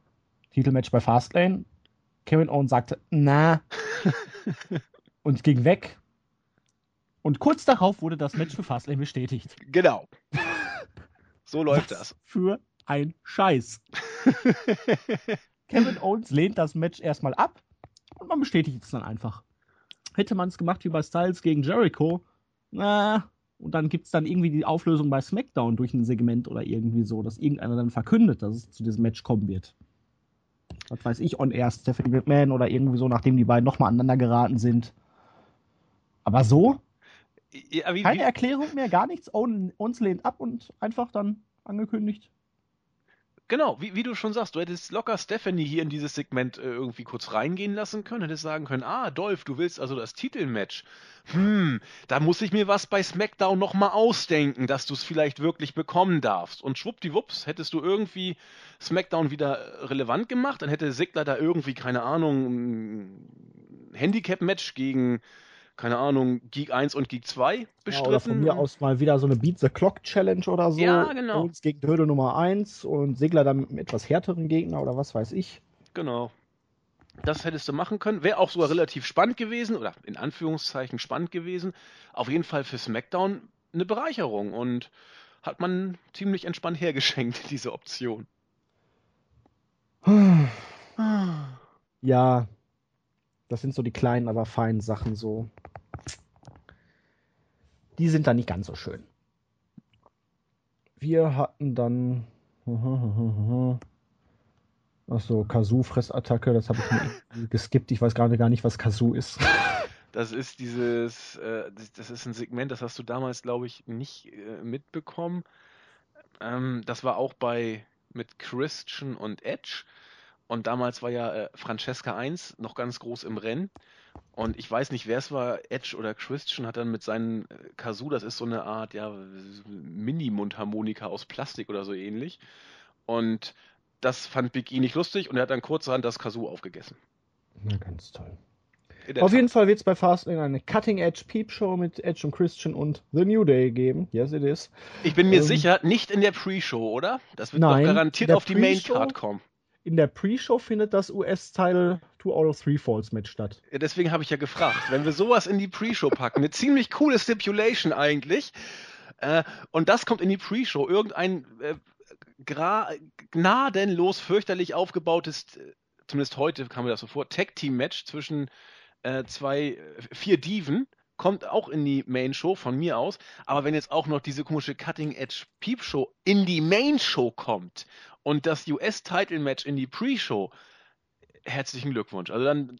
Titelmatch bei Fastlane. Kevin Owens sagte, na. <laughs> und ging weg. Und kurz darauf wurde das Match für Fastlane bestätigt. Genau. <laughs> So läuft Was das. Für ein Scheiß. <laughs> Kevin Owens lehnt das Match erstmal ab und man bestätigt es dann einfach. Hätte man es gemacht wie bei Styles gegen Jericho, na, und dann gibt es dann irgendwie die Auflösung bei SmackDown durch ein Segment oder irgendwie so, dass irgendeiner dann verkündet, dass es zu diesem Match kommen wird. Was weiß ich, on air Stephanie McMahon oder irgendwie so, nachdem die beiden nochmal aneinander geraten sind. Aber so? Ja, wie, Keine wie? Erklärung mehr, gar nichts. Uns lehnt ab und einfach dann angekündigt. Genau, wie, wie, du schon sagst, du hättest locker Stephanie hier in dieses Segment äh, irgendwie kurz reingehen lassen können, hättest sagen können, ah, Dolph, du willst also das Titelmatch. Hm, da muss ich mir was bei SmackDown nochmal ausdenken, dass du es vielleicht wirklich bekommen darfst. Und schwuppdiwupps, hättest du irgendwie SmackDown wieder relevant gemacht, dann hätte Sigler da irgendwie, keine Ahnung, ein Handicap-Match gegen keine Ahnung, Geek 1 und Geek 2 bestritten. Ja, oder von mir aus mal wieder so eine Beat the Clock Challenge oder so. Ja, genau. Uns gegen Hürde Nummer 1 und Segler dann mit einem etwas härteren Gegner oder was weiß ich. Genau. Das hättest du machen können. Wäre auch sogar relativ spannend gewesen oder in Anführungszeichen spannend gewesen. Auf jeden Fall für SmackDown eine Bereicherung und hat man ziemlich entspannt hergeschenkt, <laughs> diese Option. Ja, das sind so die kleinen, aber feinen Sachen so. Die sind dann nicht ganz so schön. Wir hatten dann. <laughs> Achso, Kazoo-Fressattacke, das habe ich mir <laughs> geskippt. Ich weiß gerade gar nicht, was Kazoo ist. <laughs> Das ist dieses, äh, das ist ein Segment, das hast du damals, glaube ich, nicht äh, mitbekommen. Ähm, das war auch bei mit Christian und Edge. Und damals war ja äh, Francesca 1 noch ganz groß im Rennen. Und ich weiß nicht, wer es war, Edge oder Christian hat dann mit seinen äh, Kazoo, das ist so eine Art, ja, Mini-Mundharmonika aus Plastik oder so ähnlich. Und das fand Big E nicht lustig und er hat dann kurzerhand das Kazoo aufgegessen. Na, ganz toll. Auf jeden Fall wird es bei Fastlane eine Cutting Edge Peep Show mit Edge und Christian und The New Day geben. Yes, it is. Ich bin mir ähm, sicher, nicht in der Pre-Show, oder? Das wird nein, doch garantiert auf die Main Card kommen in der Pre-Show findet das US-Teil Two Out of Three Falls Match statt. Ja, deswegen habe ich ja gefragt, wenn wir sowas in die Pre-Show packen, eine ziemlich coole Stipulation eigentlich, äh, und das kommt in die Pre-Show, irgendein äh, gnadenlos fürchterlich aufgebautes, äh, zumindest heute kam mir das so vor, Tag-Team-Match zwischen äh, zwei, äh, vier Diven, kommt auch in die Main Show von mir aus. Aber wenn jetzt auch noch diese komische Cutting Edge Peep Show in die Main Show kommt und das US-Title-Match in die Pre-Show. Herzlichen Glückwunsch. Also dann,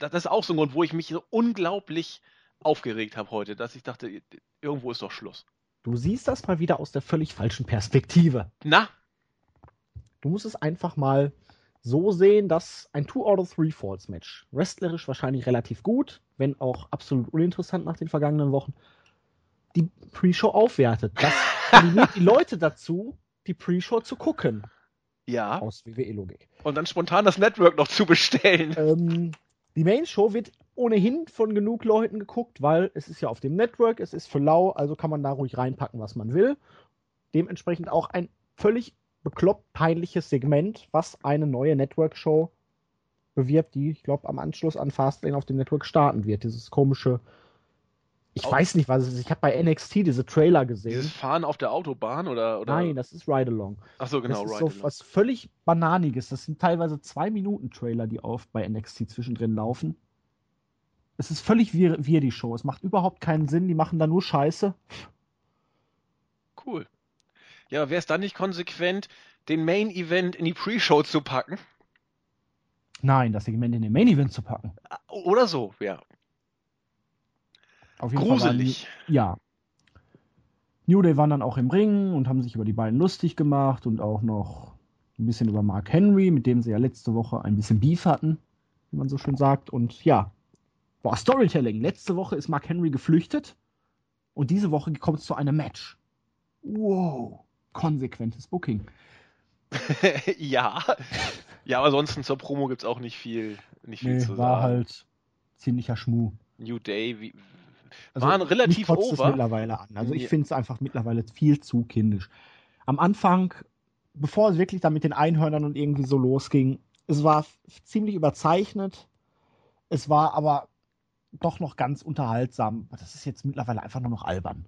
das ist auch so ein Grund, wo ich mich so unglaublich aufgeregt habe heute, dass ich dachte, irgendwo ist doch Schluss. Du siehst das mal wieder aus der völlig falschen Perspektive. Na? Du musst es einfach mal so sehen, dass ein Two out of Three Falls Match, wrestlerisch wahrscheinlich relativ gut, wenn auch absolut uninteressant nach den vergangenen Wochen, die Pre-Show aufwertet. Das <laughs> animiert die Leute dazu, die Pre-Show zu gucken. Ja. Aus WWE-Logik. Und dann spontan das Network noch zu bestellen. Ähm, die Main-Show wird ohnehin von genug Leuten geguckt, weil es ist ja auf dem Network, es ist für lau, also kann man da ruhig reinpacken, was man will. Dementsprechend auch ein völlig bekloppt peinliches Segment, was eine neue Network-Show bewirbt, die, ich glaube, am Anschluss an Fastlane auf dem Network starten wird. Dieses komische, ich Au- weiß nicht, was es ist. Ich habe bei NXT diese Trailer gesehen. Dieses Fahren auf der Autobahn oder. oder? Nein, das ist Ride Along. Ach so, genau, das ist so was völlig Bananiges. Das sind teilweise zwei Minuten Trailer, die auf bei NXT zwischendrin laufen. Es ist völlig wir, wir die Show. Es macht überhaupt keinen Sinn. Die machen da nur Scheiße. Cool. Ja, aber wäre es dann nicht konsequent, den Main Event in die Pre-Show zu packen? Nein, das Segment in den Main Event zu packen. Oder so, ja. Auf jeden Fall Gruselig. waren- ja. New Day waren dann auch im Ring und haben sich über die beiden lustig gemacht und auch noch ein bisschen über Mark Henry, mit dem sie ja letzte Woche ein bisschen Beef hatten, wie man so schön sagt. Und ja, boah, Storytelling. Letzte Woche ist Mark Henry geflüchtet und diese Woche kommt es zu einem Match. Wow, konsequentes Booking. <laughs> ja. Ja, aber ansonsten zur Promo gibt's auch nicht viel, nicht viel Nee, zu war sagen. halt ziemlicher Schmuh. New Day, wie, Also, waren relativ mich kotzt es over. mittlerweile an. Also ich finde es einfach mittlerweile viel zu kindisch. Am Anfang, bevor es wirklich dann mit den Einhörnern und irgendwie so losging, es war ziemlich überzeichnet. Es war aber doch noch ganz unterhaltsam. Das ist jetzt mittlerweile einfach nur noch albern.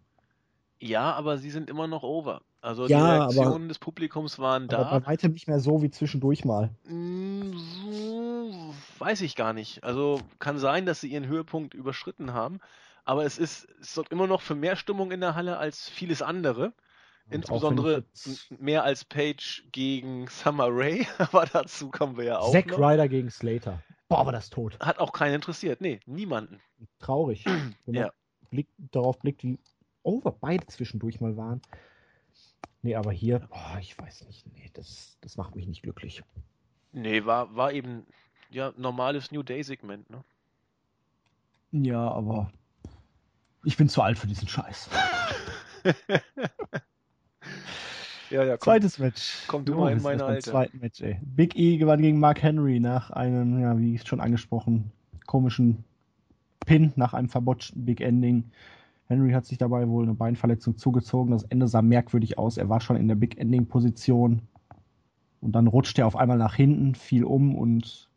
Ja, aber sie sind immer noch over. Also Ja, die aber- Reaktionen des Publikums waren da. Aber bei weitem nicht mehr so wie zwischendurch mal. Mm, So weiß ich gar nicht. Also kann sein, dass sie ihren Höhepunkt überschritten haben, aber es ist, es sorgt immer noch für mehr Stimmung in der Halle als vieles andere. Und Insbesondere mehr als Page gegen Summer Rae, <laughs> aber dazu kommen wir ja auch Zack. Ryder gegen Slater. Boah, war das tot. Hat auch keinen interessiert. Nee, niemanden. Traurig. <clears throat> Wenn man Ja. blick, darauf blickt, wie over beide zwischendurch mal waren. Nee, aber hier, boah, ich weiß nicht. Nee, das, das macht mich nicht glücklich. Nee, war, war eben ja normales New Day-Segment, ne? Ja, aber ich bin zu alt für diesen Scheiß. <laughs> Ja, ja, Zweites Match. komm du Jo, mal in meine Alte. zweiten Match, ey. Big E gewann gegen Mark Henry nach einem, ja, wie schon angesprochen, komischen Pin nach einem verbotschten Big Ending. Henry hat sich dabei wohl eine Beinverletzung zugezogen. Das Ende sah merkwürdig aus. Er war schon in der Big Ending Position. Und dann rutschte er auf einmal nach hinten, fiel um und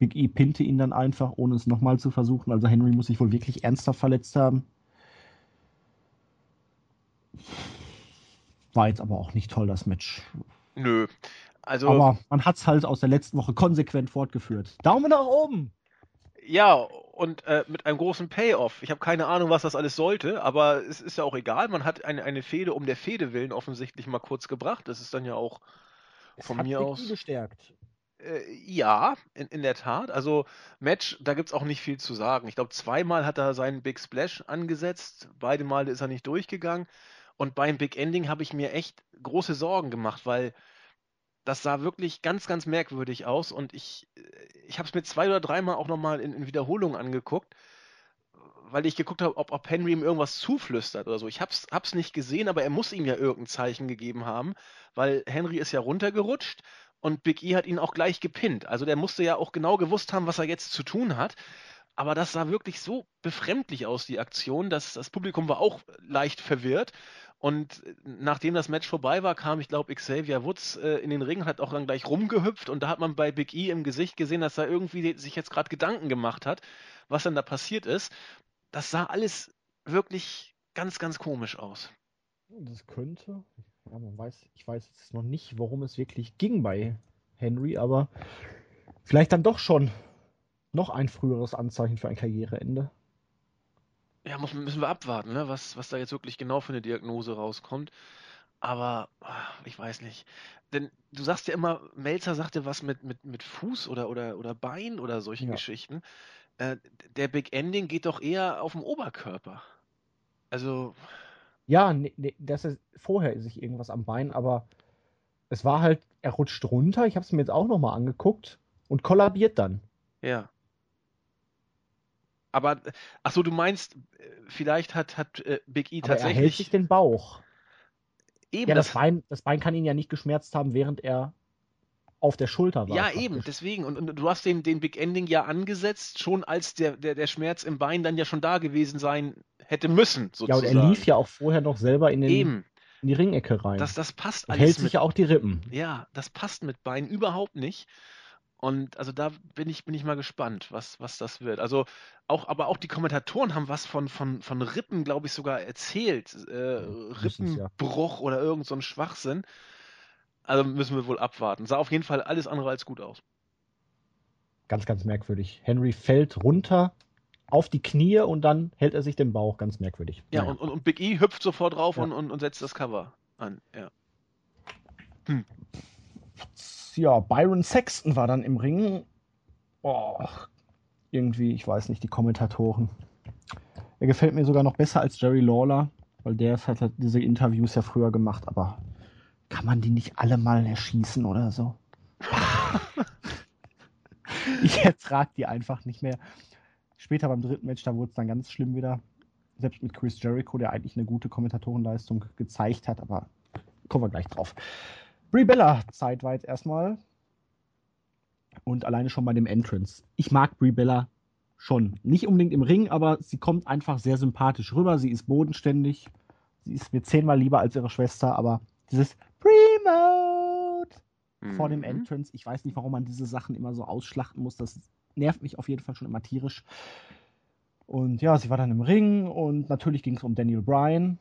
Big E pinte ihn dann einfach, ohne es nochmal zu versuchen. Also Henry muss sich wohl wirklich ernsthaft verletzt haben. War jetzt aber auch nicht toll, das Match. Nö. Also, Aber man hat es halt aus der letzten Woche konsequent fortgeführt. Daumen nach oben! ja, und äh, mit einem großen Payoff. Ich habe keine Ahnung, was das alles sollte, aber es ist ja auch egal. Man hat eine, eine Fehde um der Fehde willen offensichtlich mal kurz gebracht. Das ist dann ja auch Es Von mir Big aus- E bestärkt. Äh, ja, in, in der Tat. Also Match, da gibt's auch nicht viel zu sagen. Ich glaube, zweimal hat er seinen Big Splash angesetzt, beide Male ist er nicht durchgegangen. Und beim Big Ending habe ich mir echt große Sorgen gemacht, weil das sah wirklich ganz, ganz merkwürdig aus. Und ich, äh, ich habe es mir zwei oder dreimal auch nochmal in, in Wiederholung angeguckt, weil ich geguckt habe, ob, ob Henry ihm irgendwas zuflüstert oder so. Ich hab's, hab's nicht gesehen, aber er muss ihm ja irgendein Zeichen gegeben haben, weil Henry ist ja runtergerutscht und Big E hat ihn auch gleich gepinnt. Also der musste ja auch genau gewusst haben, was er jetzt zu tun hat. Aber das sah wirklich so befremdlich aus, die Aktion, dass das Publikum war auch leicht verwirrt. Und nachdem das Match vorbei war, kam, ich glaube, Xavier Woods äh, in den Ring, hat auch dann gleich rumgehüpft und da hat man bei Big E im Gesicht gesehen, dass er irgendwie sich jetzt gerade Gedanken gemacht hat, was denn da passiert ist. Das sah alles wirklich ganz, ganz komisch aus. Das könnte. Ja, man weiß, ich weiß jetzt noch nicht, worum es wirklich ging bei Henry, aber vielleicht dann doch schon noch ein früheres Anzeichen für ein Karriereende. Ja, muss, müssen wir abwarten, ne? was, was da jetzt wirklich genau für eine Diagnose rauskommt. Aber ah, ich weiß nicht. Denn du sagst ja immer, Melzer sagte was mit, mit, mit Fuß oder, oder, oder Bein oder solche Ja. Geschichten. Äh, der Big Ending geht doch eher auf den Oberkörper. Also, Ja, nee, nee, das ist vorher sich irgendwas am Bein, aber es war halt, er rutscht runter, ich habe es mir jetzt auch nochmal angeguckt und kollabiert dann. Ja. Aber, ach so, du meinst, vielleicht hat, hat äh, Big E Aber er hält tatsächlich. sich den Bauch. Eben, Ja, das das, Bein, das Bein kann ihn ja nicht geschmerzt haben, während er auf der Schulter war. ja, praktisch. eben, deswegen. Und, und du hast den, den Big Ending ja angesetzt, schon als der, der, der Schmerz im Bein dann ja schon da gewesen sein hätte müssen, Ja, sozusagen. und er lief ja auch vorher noch selber in, den, Eben, in die Ringecke rein. das, das passt und alles hält mit. sich ja auch die Rippen. Ja, das passt mit Bein überhaupt nicht. Und also da bin ich, bin ich mal gespannt, was, was das wird. Also auch, aber auch die Kommentatoren haben was von, von, von Rippen, glaube ich, sogar erzählt. Äh, müssen's ja. Rippenbruch oder irgend so ein Schwachsinn. Also müssen wir wohl abwarten. Sah auf jeden Fall alles andere als gut aus. Ganz, ganz merkwürdig. Henry fällt runter auf die Knie und dann hält er sich den Bauch. Ganz merkwürdig. Ja, Naja. und, und, und Big E hüpft sofort drauf Ja. und, und, und setzt das Cover an. Ja. ja, Byron Sexton war dann im Ring. Oh, irgendwie, ich weiß nicht, die Kommentatoren. Er gefällt mir sogar noch besser als Jerry Lawler, weil der hat halt diese Interviews ja früher gemacht, aber kann man die nicht alle mal erschießen oder so? <laughs> ich ertrag die einfach nicht mehr. Später beim dritten Match, da wurde es dann ganz schlimm wieder. Selbst mit Chris Jericho, der eigentlich eine gute Kommentatorenleistung gezeigt hat, aber kommen wir gleich drauf. Brie Bella zeitweit erstmal. Und alleine schon bei dem Entrance. Ich mag Brie Bella schon. Nicht unbedingt im Ring, aber sie kommt einfach sehr sympathisch rüber. Sie ist bodenständig. Sie ist mir zehnmal lieber als ihre Schwester, aber dieses Remote vor dem Mhm. Entrance, ich weiß nicht, warum man diese Sachen immer so ausschlachten muss. Das nervt mich auf jeden Fall schon immer tierisch. Und ja, sie war dann im Ring und natürlich ging es um Daniel Bryan.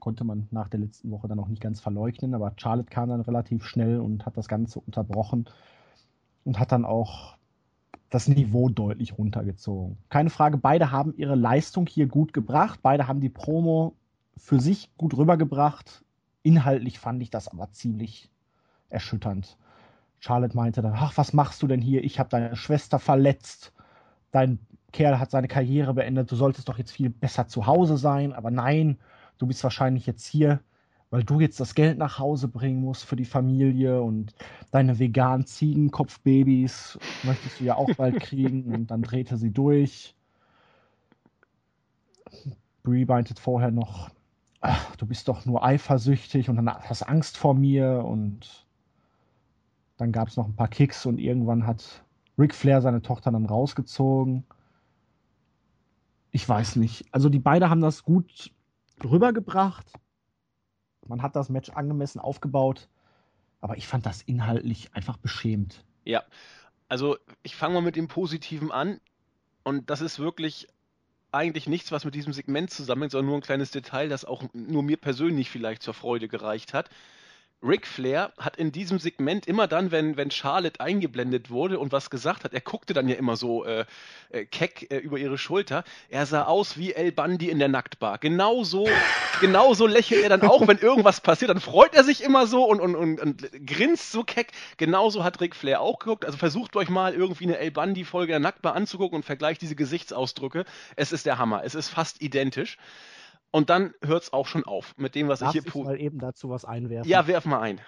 Konnte man nach der letzten Woche dann auch nicht ganz verleugnen, aber Charlotte kam dann relativ schnell und hat das Ganze unterbrochen und hat dann auch das Niveau deutlich runtergezogen. Keine Frage, beide haben ihre Leistung hier gut gebracht, beide haben die Promo für sich gut rübergebracht. Inhaltlich fand ich das aber ziemlich erschütternd. Charlotte meinte dann, ach, was machst du denn hier? Ich habe deine Schwester verletzt. Dein Kerl hat seine Karriere beendet. Du solltest doch jetzt viel besser zu Hause sein. Aber nein, du bist wahrscheinlich jetzt hier, weil du jetzt das Geld nach Hause bringen musst für die Familie und deine veganen Ziegenkopfbabys möchtest du ja auch bald <laughs> kriegen. Und dann drehte sie durch. Brie meinte vorher noch, ach, du bist doch nur eifersüchtig und dann hast Angst vor mir und dann gab es noch ein paar Kicks und irgendwann hat Ric Flair seine Tochter dann rausgezogen. Ich weiß nicht. Also die beiden haben das gut rübergebracht. Man hat das Match angemessen aufgebaut. Aber ich fand das inhaltlich einfach beschämt. Ja, also ich fange mal mit dem Positiven an. Und das ist wirklich eigentlich nichts, was mit diesem Segment zusammenhängt, sondern nur ein kleines Detail, das auch nur mir persönlich vielleicht zur Freude gereicht hat. Ric Flair hat in diesem Segment immer dann, wenn, wenn Charlotte eingeblendet wurde und was gesagt hat, er guckte dann ja immer so äh, äh, keck äh, über ihre Schulter. Er sah aus wie El Bandi in der Nacktbar. Genauso, genauso lächelt er dann auch, wenn irgendwas passiert. Dann freut er sich immer so und, und, und, und grinst so keck. Genauso hat Ric Flair auch geguckt. Also versucht euch mal irgendwie eine El Bandi-Folge der Nacktbar anzugucken und vergleicht diese Gesichtsausdrücke. Es ist der Hammer. Es ist fast identisch. Und dann hört es auch schon auf mit dem, was Darf ich hier ich mal eben dazu was einwerfen? Ja, werf mal ein.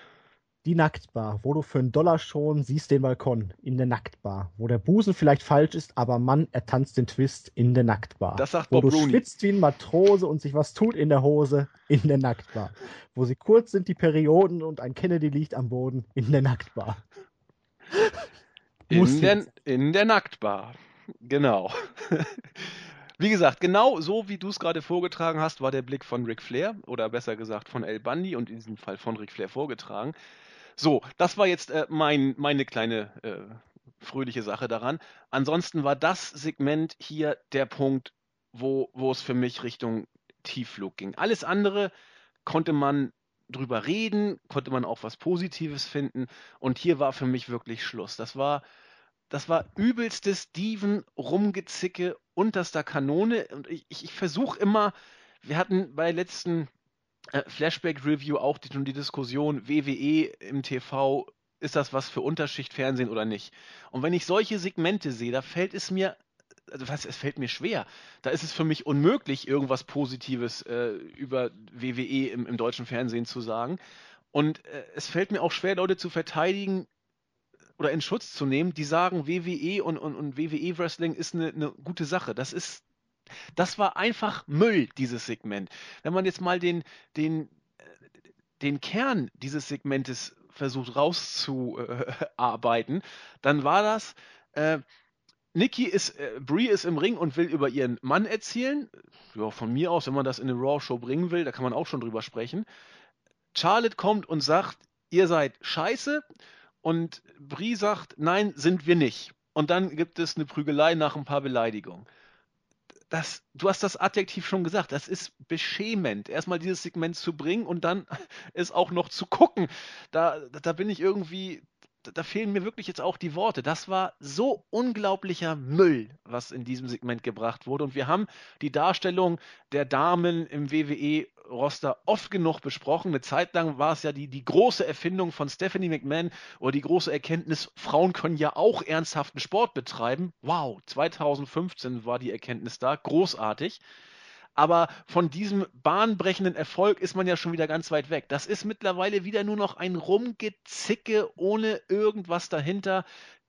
Die Nacktbar, wo du für einen Dollar schon siehst den Balkon in der Nacktbar, wo der Busen vielleicht falsch ist, aber Mann, er tanzt den Twist in der Nacktbar. Das sagt wo Bob du Rooney. schwitzt wie ein Matrose und sich was tut in der Hose in der Nacktbar. Wo sie kurz sind die Perioden und ein Kennedy liegt am Boden in der Nacktbar. In jetzt. in der Nacktbar. Genau. <laughs> Wie gesagt, genau so wie du es gerade vorgetragen hast, war der Blick von Ric Flair oder besser gesagt von El Bundy und in diesem Fall von Ric Flair vorgetragen. So, das war jetzt äh, mein, meine kleine äh, fröhliche Sache daran. Ansonsten war das Segment hier der Punkt, wo, es für mich Richtung Tiefflug ging. Alles andere konnte man drüber reden, konnte man auch was Positives finden und hier war für mich wirklich Schluss. Das war das war übelstes Steven rumgezicke unterster Kanone und ich, ich, ich versuche immer, wir hatten bei der letzten äh, Flashback-Review auch die, die Diskussion WWE im TV, ist das was für Unterschichtfernsehen oder nicht? Und wenn ich solche Segmente sehe, da fällt es mir, also was, es fällt mir schwer. Da ist es für mich unmöglich, irgendwas Positives äh, über WWE im, im deutschen Fernsehen zu sagen. Und äh, es fällt mir auch schwer, Leute zu verteidigen oder in Schutz zu nehmen, die sagen, WWE und, und, und WWE Wrestling ist eine, eine gute Sache. Das ist, das war einfach Müll, dieses Segment. Wenn man jetzt mal den, den, den Kern dieses Segmentes versucht rauszuarbeiten, dann war das, äh, Nikki ist, äh, Brie ist im Ring und will über ihren Mann erzählen. Ja, von mir aus, wenn man das in eine Raw-Show bringen will, da kann man auch schon drüber sprechen. Charlotte kommt und sagt, ihr seid scheiße. Und Brie sagt, nein, sind wir nicht. Und dann gibt es eine Prügelei nach ein paar Beleidigungen. Das, du hast das Adjektiv schon gesagt, das ist beschämend, erstmal dieses Segment zu bringen und dann <laughs> es auch noch zu gucken. Da, da bin ich irgendwie, da fehlen mir wirklich jetzt auch die Worte. Das war so unglaublicher Müll, was in diesem Segment gebracht wurde. Und wir haben die Darstellung der Damen im WWE-Roster oft genug besprochen. Eine Zeit lang war es ja die, die große Erfindung von Stephanie McMahon oder die große Erkenntnis, Frauen können ja auch ernsthaften Sport betreiben. Wow, 2015 war die Erkenntnis da. Großartig aber von diesem bahnbrechenden Erfolg ist man ja schon wieder ganz weit weg. Das ist mittlerweile wieder nur noch ein Rumgezicke ohne irgendwas dahinter.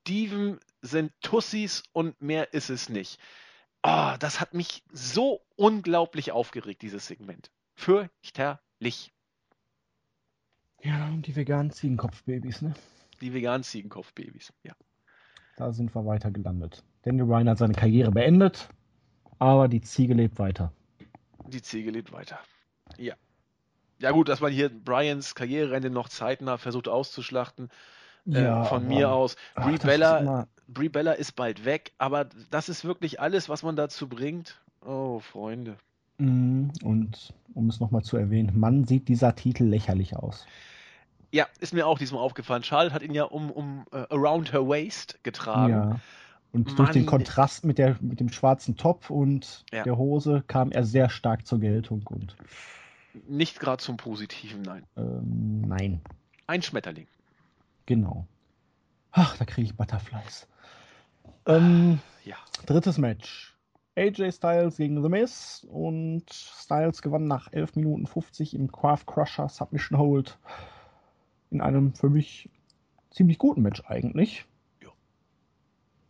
Dieven sind Tussis und mehr ist es nicht. Oh, das hat mich so unglaublich aufgeregt, dieses Segment. Fürchterlich. Ja, die veganen Ziegenkopfbabys, ne? Die veganen Ziegenkopfbabys, ja. Da sind wir weiter gelandet. Daniel Ryan hat seine Karriere beendet, aber die Ziege lebt weiter die Ziege lebt weiter. Ja. Ja, gut, dass man hier Brians Karriereende noch zeitnah versucht auszuschlachten. Äh, ja, äh, von mir aus. Brie, Bella, immer... Brie Bella ist bald weg, aber das ist wirklich alles, was man dazu bringt. Oh, Freunde. Mhm, und um es nochmal zu erwähnen, Mann sieht dieser Titel lächerlich aus. Ja, ist mir auch diesmal aufgefallen. Charles hat ihn ja um, um uh, Around Her Waist getragen. Ja. Und Mann. durch den Kontrast mit, der, mit dem schwarzen Top und ja. der Hose kam er sehr stark zur Geltung. Und Nicht gerade zum Positiven, nein. Ähm, nein. Ein Schmetterling. Genau. Ach, da kriege ich Butterflies. Ähm, ja. Drittes Match. AJ Styles gegen The Miz und Styles gewann nach 11 Minuten 50 im Craft Crusher Submission Hold in einem für mich ziemlich guten Match eigentlich.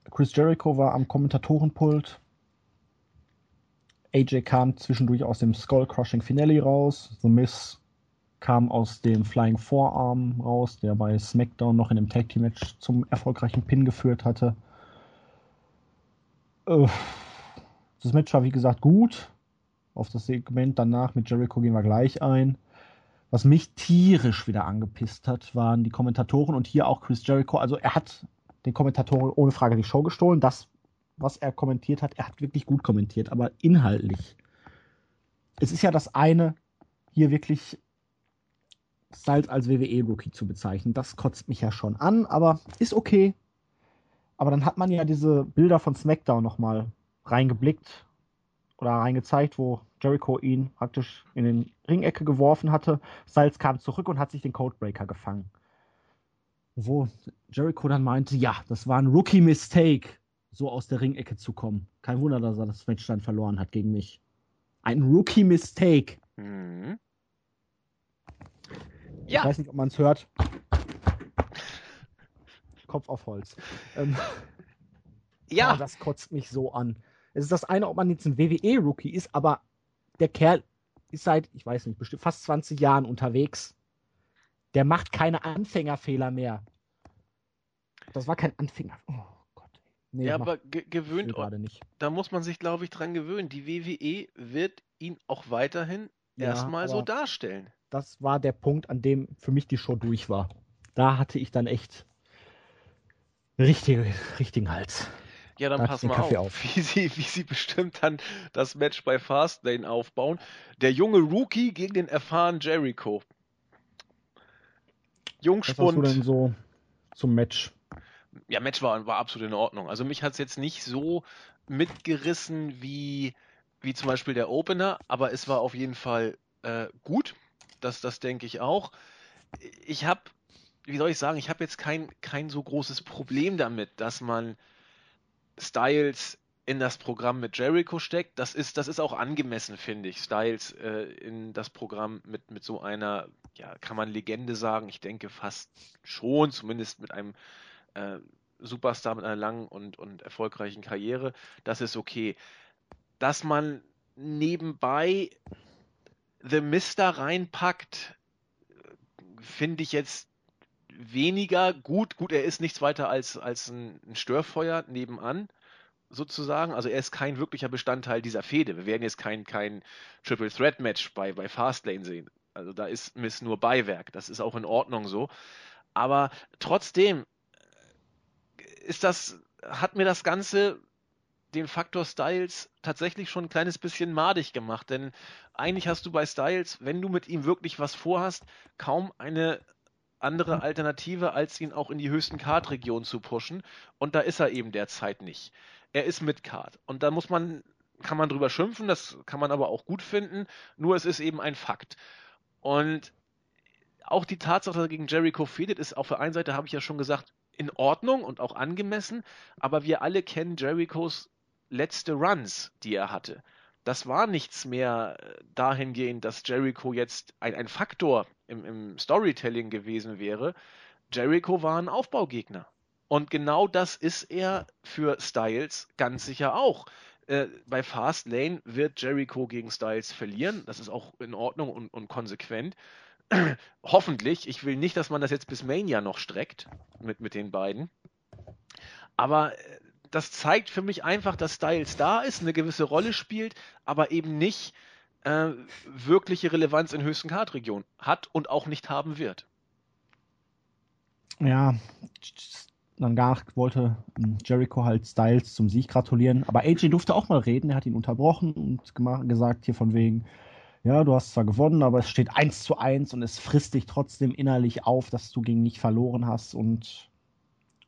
Chris Jericho war am Kommentatorenpult. AJ kam zwischendurch aus dem Skull Crushing Finale raus. The Miz kam aus dem Flying Forearm raus, der bei SmackDown noch in dem Tag Team Match zum erfolgreichen Pin geführt hatte. Äh, das Match war wie gesagt gut. Auf das Segment danach mit Jericho gehen wir gleich ein. Was mich tierisch wieder angepisst hat, waren die Kommentatoren und hier auch Chris Jericho. Also er hat den Kommentatoren ohne Frage die Show gestohlen. Das, was er kommentiert hat, er hat wirklich gut kommentiert, aber inhaltlich. Es ist ja das eine, hier wirklich Styles als WWE-Rookie zu bezeichnen. Das kotzt mich ja schon an, aber ist okay. Aber dann hat man ja diese Bilder von SmackDown nochmal reingeblickt oder reingezeigt, wo Jericho ihn praktisch in den Ringecke geworfen hatte. Styles kam zurück und hat sich den Codebreaker gefangen wo Jericho dann meinte, ja, das war ein Rookie-Mistake, so aus der Ringecke zu kommen. Kein Wunder, dass er das Match dann verloren hat gegen mich. Ein Rookie-Mistake. Mhm. Ja. Ich weiß nicht, ob man es hört. Kopf auf Holz. Ähm, ja. Oh, das kotzt mich so an. Es ist das eine, ob man jetzt ein WWE-Rookie ist, aber der Kerl ist seit, ich weiß nicht, bestimmt fast 20 Jahren unterwegs der macht keine Anfängerfehler mehr. Das war kein Anfänger. Oh Gott. Nee, ja, aber ge gewöhnt gerade nicht. Da muss man sich, glaube ich, dran gewöhnen. Die WWE wird ihn auch weiterhin ja, erstmal so darstellen. Das war der Punkt, an dem für mich die Show durch war. Da hatte ich dann echt richtige, richtigen Hals. Ja, dann da pass mal auf, auf, <laughs> Wie, sie, wie sie bestimmt dann das Match bei Fastlane aufbauen. Der junge Rookie gegen den erfahrenen Jericho. Jungspund. Was hast du denn so zum Match? Ja, Match war, war absolut in Ordnung. Also mich hat es jetzt nicht so mitgerissen wie, wie zum Beispiel der Opener, aber es war auf jeden Fall äh, gut. Das, das denke ich auch. Ich habe, wie soll ich sagen, ich habe jetzt kein, kein so großes Problem damit, dass man Styles in das Programm mit Jericho steckt. Das ist, das ist auch angemessen, finde ich, Styles äh, in das Programm mit, mit so einer, ja, kann man Legende sagen, ich denke fast schon, zumindest mit einem äh, Superstar mit einer langen und, und erfolgreichen Karriere. Das ist okay. Dass man nebenbei The Mister reinpackt, finde ich jetzt weniger gut. Gut, er ist nichts weiter als, als ein, ein Störfeuer nebenan sozusagen. Also er ist kein wirklicher Bestandteil dieser Fehde. Wir werden jetzt kein, kein Triple Threat Match bei, bei Fastlane sehen. Also da ist Miss nur Beiwerk. Das ist auch in Ordnung so. Aber trotzdem ist das, hat mir das Ganze den Faktor Styles tatsächlich schon ein kleines bisschen madig gemacht. Denn eigentlich hast du bei Styles, wenn du mit ihm wirklich was vorhast, kaum eine andere Alternative, als ihn auch in die höchsten Card-Regionen zu pushen. Und da ist er eben derzeit nicht er ist mit Card. Und da muss man, kann man drüber schimpfen, das kann man aber auch gut finden, nur es ist eben ein Fakt. Und auch die Tatsache, dass er gegen Jericho fehlt, ist auf der einen Seite, habe ich ja schon gesagt, in Ordnung und auch angemessen, aber wir alle kennen Jerichos letzte Runs, die er hatte. Das war nichts mehr dahingehend, dass Jericho jetzt ein, ein Faktor im, im Storytelling gewesen wäre. Jericho war ein Aufbaugegner. Und genau das ist er für Styles ganz sicher auch. Äh, bei Fast Lane wird Jericho gegen Styles verlieren. Das ist auch in Ordnung und, und konsequent. <clears throat> Hoffentlich. Ich will nicht, dass man das jetzt bis Mania noch streckt mit, mit den beiden. Aber äh, das zeigt für mich einfach, dass Styles da ist, eine gewisse Rolle spielt, aber eben nicht äh, wirkliche Relevanz in höchsten Kartregionen hat und auch nicht haben wird. Ja, danach wollte ähm, Jericho halt Styles zum Sieg gratulieren. Aber AJ durfte auch mal reden. Er hat ihn unterbrochen und gesagt hier von wegen, ja, du hast zwar gewonnen, aber es steht 1 zu 1 und es frisst dich trotzdem innerlich auf, dass du gegen mich verloren hast. Und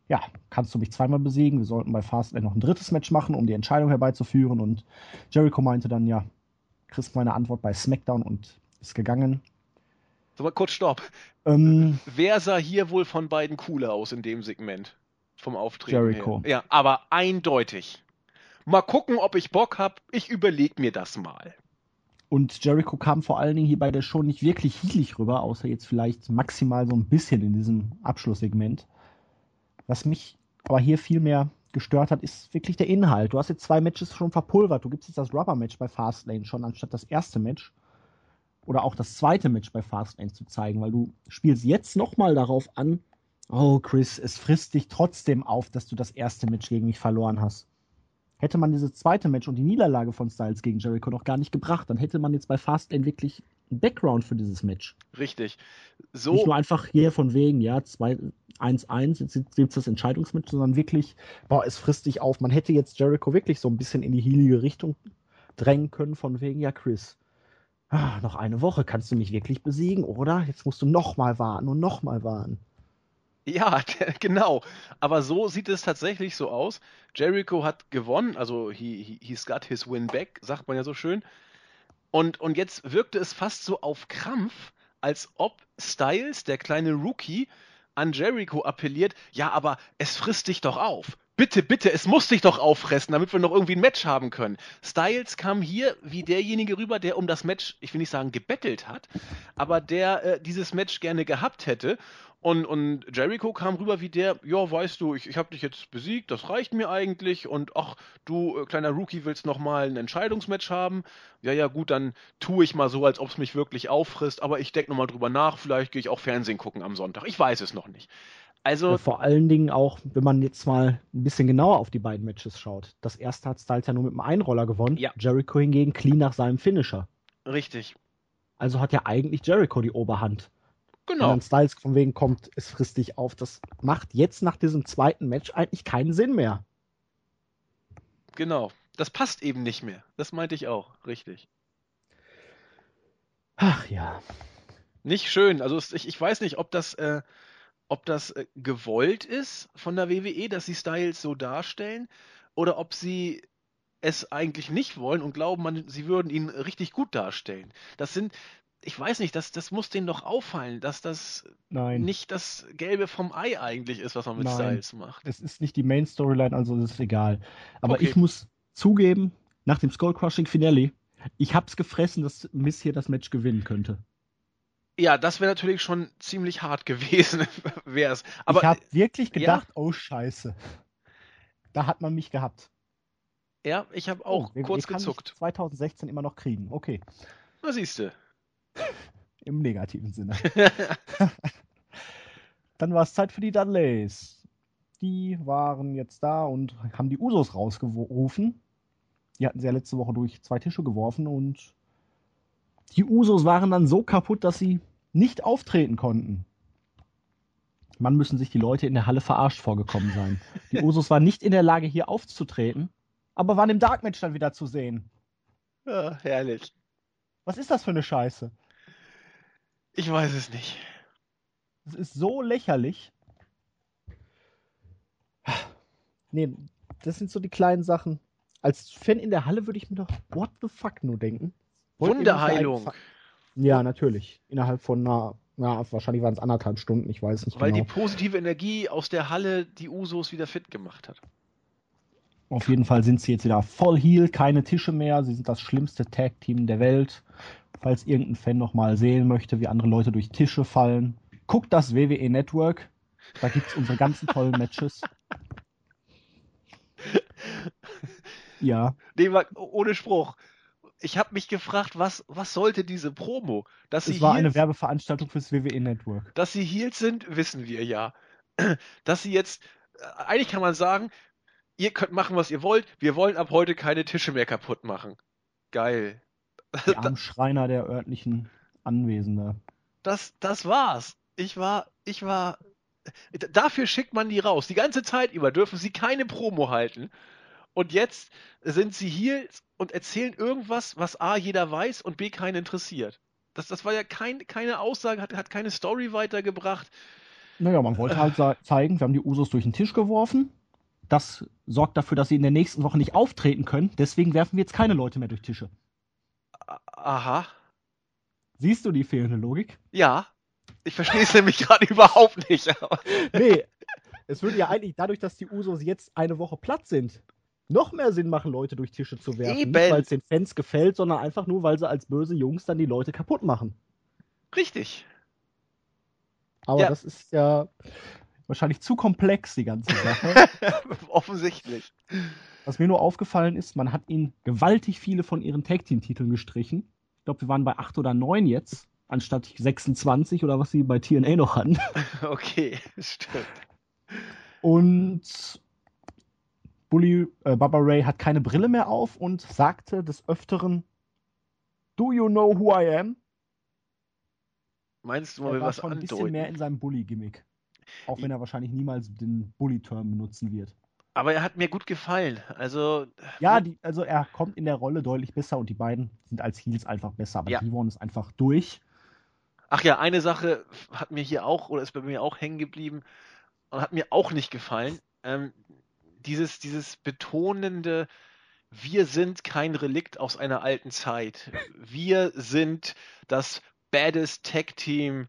ja, kannst du mich zweimal besiegen. Wir sollten bei Fastlane noch ein drittes Match machen, um die Entscheidung herbeizuführen. Und Jericho meinte dann, ja, kriegst meine Antwort bei SmackDown und ist gegangen. So, mal kurz Stopp. Ähm, Wer sah hier wohl von beiden cooler aus in dem Segment? Vom Auftreten Jericho. Her? Ja, aber eindeutig. Mal gucken, ob ich Bock habe. Ich überlege mir das mal. Und Jericho kam vor allen Dingen hier bei der Show nicht wirklich hielig rüber, außer jetzt vielleicht maximal so ein bisschen in diesem Abschlusssegment. Was mich aber hier viel mehr gestört hat, ist wirklich der Inhalt. Du hast jetzt zwei Matches schon verpulvert. Du gibst jetzt das Rubber-Match bei Fastlane schon anstatt das erste Match oder auch das zweite Match bei Fastlane zu zeigen, weil du spielst jetzt nochmal darauf an, oh Chris, es frisst dich trotzdem auf, dass du das erste Match gegen mich verloren hast. Hätte man dieses zweite Match und die Niederlage von Styles gegen Jericho noch gar nicht gebracht, dann hätte man jetzt bei Fastlane wirklich Background für dieses Match. Richtig. So nicht nur einfach hier von wegen, ja, 1-1, jetzt gibt es das Entscheidungsmatch, sondern wirklich, boah, es frisst dich auf. Man hätte jetzt Jericho wirklich so ein bisschen in die heilige Richtung drängen können, von wegen, ja, Chris, ah, noch eine Woche kannst du mich wirklich besiegen, oder? Jetzt musst du nochmal warten und nochmal warten. Ja, <laughs> genau. Aber so sieht es tatsächlich so aus. Jericho hat gewonnen, also he, he, he's got his win back, sagt man ja so schön. Und, und jetzt wirkte es fast so auf Krampf, als ob Styles, der kleine Rookie, an Jericho appelliert, ja, aber es frisst dich doch auf. Bitte, bitte, es muss dich doch auffressen, damit wir noch irgendwie ein Match haben können. Styles kam hier wie derjenige rüber, der um das Match, ich will nicht sagen gebettelt hat, aber der äh, dieses Match gerne gehabt hätte. Und, und Jericho kam rüber wie der, ja, weißt du, ich, ich habe dich jetzt besiegt, das reicht mir eigentlich. Und ach, du äh, kleiner Rookie willst noch mal ein Entscheidungsmatch haben? Ja, ja, gut, dann tue ich mal so, als ob es mich wirklich auffrisst. Aber ich denke noch mal drüber nach. Vielleicht gehe ich auch Fernsehen gucken am Sonntag. Ich weiß es noch nicht. Also ja, vor allen Dingen auch, wenn man jetzt mal ein bisschen genauer auf die beiden Matches schaut. Das erste hat Styles ja nur mit einem Einroller gewonnen. Ja. Jericho hingegen clean nach seinem Finisher. Richtig. Also hat ja eigentlich Jericho die Oberhand. Genau. Wenn Styles von wegen kommt, es frisst dich auf. Das macht jetzt nach diesem zweiten Match eigentlich keinen Sinn mehr. Genau. Das passt eben nicht mehr. Das meinte ich auch. Richtig. Ach ja. Nicht schön. Also ich, ich weiß nicht, ob das, äh, ob das äh, gewollt ist von der WWE, dass sie Styles so darstellen, oder ob sie es eigentlich nicht wollen und glauben, man, sie würden ihn richtig gut darstellen. Das sind, ich weiß nicht, das, das muss denen doch auffallen, dass das Nein. nicht das Gelbe vom Ei eigentlich ist, was man mit Nein. Styles macht. Es ist nicht die Main Storyline, also ist es egal. Aber okay. ich muss zugeben, nach dem Skull-Crushing Finale, ich hab's gefressen, dass Miss hier das Match gewinnen könnte. Ja, das wäre natürlich schon ziemlich hart gewesen, <laughs> wär's. Aber ich habe wirklich gedacht, ja. oh Scheiße. Da hat man mich gehabt. Ja, ich habe auch oh, kurz kann gezuckt. 2016 immer noch kriegen. Okay. Na siehst du. <laughs> Im negativen Sinne. <laughs> Dann war es Zeit für die Dudleys. Die waren jetzt da und haben die Usos rausgerufen. Die hatten sie ja letzte Woche durch zwei Tische geworfen und die Usos waren dann so kaputt, dass sie nicht auftreten konnten. Man müssen sich die Leute in der Halle verarscht vorgekommen sein. Die Usos waren nicht in der Lage, hier aufzutreten, aber waren im Dark Match dann wieder zu sehen. Ja, herrlich. Was ist das für eine Scheiße? Ich weiß es nicht. Es ist so lächerlich. Nee, das sind so die kleinen Sachen. Als Fan in der Halle würde ich mir doch what the fuck nur denken. Wunderheilung. Ja, natürlich. Innerhalb von einer, na, wahrscheinlich waren es anderthalb Stunden, ich weiß nicht Weil genau. die positive Energie aus der Halle die Usos wieder fit gemacht hat. Auf jeden Fall sind sie jetzt wieder voll Heal, keine Tische mehr. Sie sind das schlimmste Tag-Team der Welt. Falls irgendein Fan noch mal sehen möchte, wie andere Leute durch Tische fallen, guckt das WWE Network. Da gibt es unsere ganzen tollen Matches. <laughs> Ja. Nee, ohne Spruch. Ich habe mich gefragt, was, was sollte diese Promo? Dass es war Heels, eine Werbeveranstaltung fürs WWE Network. Dass sie Heels sind, wissen wir ja. <clears throat> Dass sie jetzt, äh, eigentlich kann man sagen, ihr könnt machen, was ihr wollt, wir wollen ab heute keine Tische mehr kaputt machen. Geil. <laughs> Der Schreiner der örtlichen Anwesende. Das, das war's. Ich war, ich war. Dafür schickt man die raus. Die ganze Zeit über dürfen sie keine Promo halten. Und jetzt sind sie hier und erzählen irgendwas, was A, jeder weiß und B, keinen interessiert. Das, das war ja kein, keine Aussage, hat, hat keine Story weitergebracht. Naja, man wollte halt zeigen, wir haben die Usos durch den Tisch geworfen. Das sorgt dafür, dass sie in der nächsten Woche nicht auftreten können. Deswegen werfen wir jetzt keine Leute mehr durch Tische. Aha. Siehst du die fehlende Logik? Ja. Ich verstehe es <laughs> nämlich gerade überhaupt nicht. nee. Es würde ja eigentlich dadurch, dass die Usos jetzt eine Woche platt sind, noch mehr Sinn machen, Leute durch Tische zu werfen. Eben. Nicht, weil es den Fans gefällt, sondern einfach nur, weil sie als böse Jungs dann die Leute kaputt machen. Richtig. Aber ja. das ist ja wahrscheinlich zu komplex, die ganze Sache. <laughs> Offensichtlich. Was mir nur aufgefallen ist, man hat ihnen gewaltig viele von ihren Tag-Team-Titeln gestrichen. Ich glaube, wir waren bei 8 oder 9 jetzt, anstatt 26 oder was sie bei TNA noch hatten. <laughs> Okay, <laughs> stimmt. Und Bully, äh, Baba Ray hat keine Brille mehr auf und sagte des Öfteren, Do you know who I am? Meinst du, man will was schon ein bisschen mehr in seinem Bully-Gimmick. Auch wenn er wahrscheinlich niemals den Bully-Term benutzen wird. Aber er hat mir gut gefallen. Also. Ja, die, also er kommt in der Rolle deutlich besser und die beiden sind als Heels einfach besser. Aber ja. Devon ist einfach durch. Ach ja, eine Sache hat mir hier auch oder ist bei mir auch hängen geblieben und hat mir auch nicht gefallen. Ähm, dieses, dieses betonende, wir sind kein Relikt aus einer alten Zeit. Wir sind das baddest Tech-Team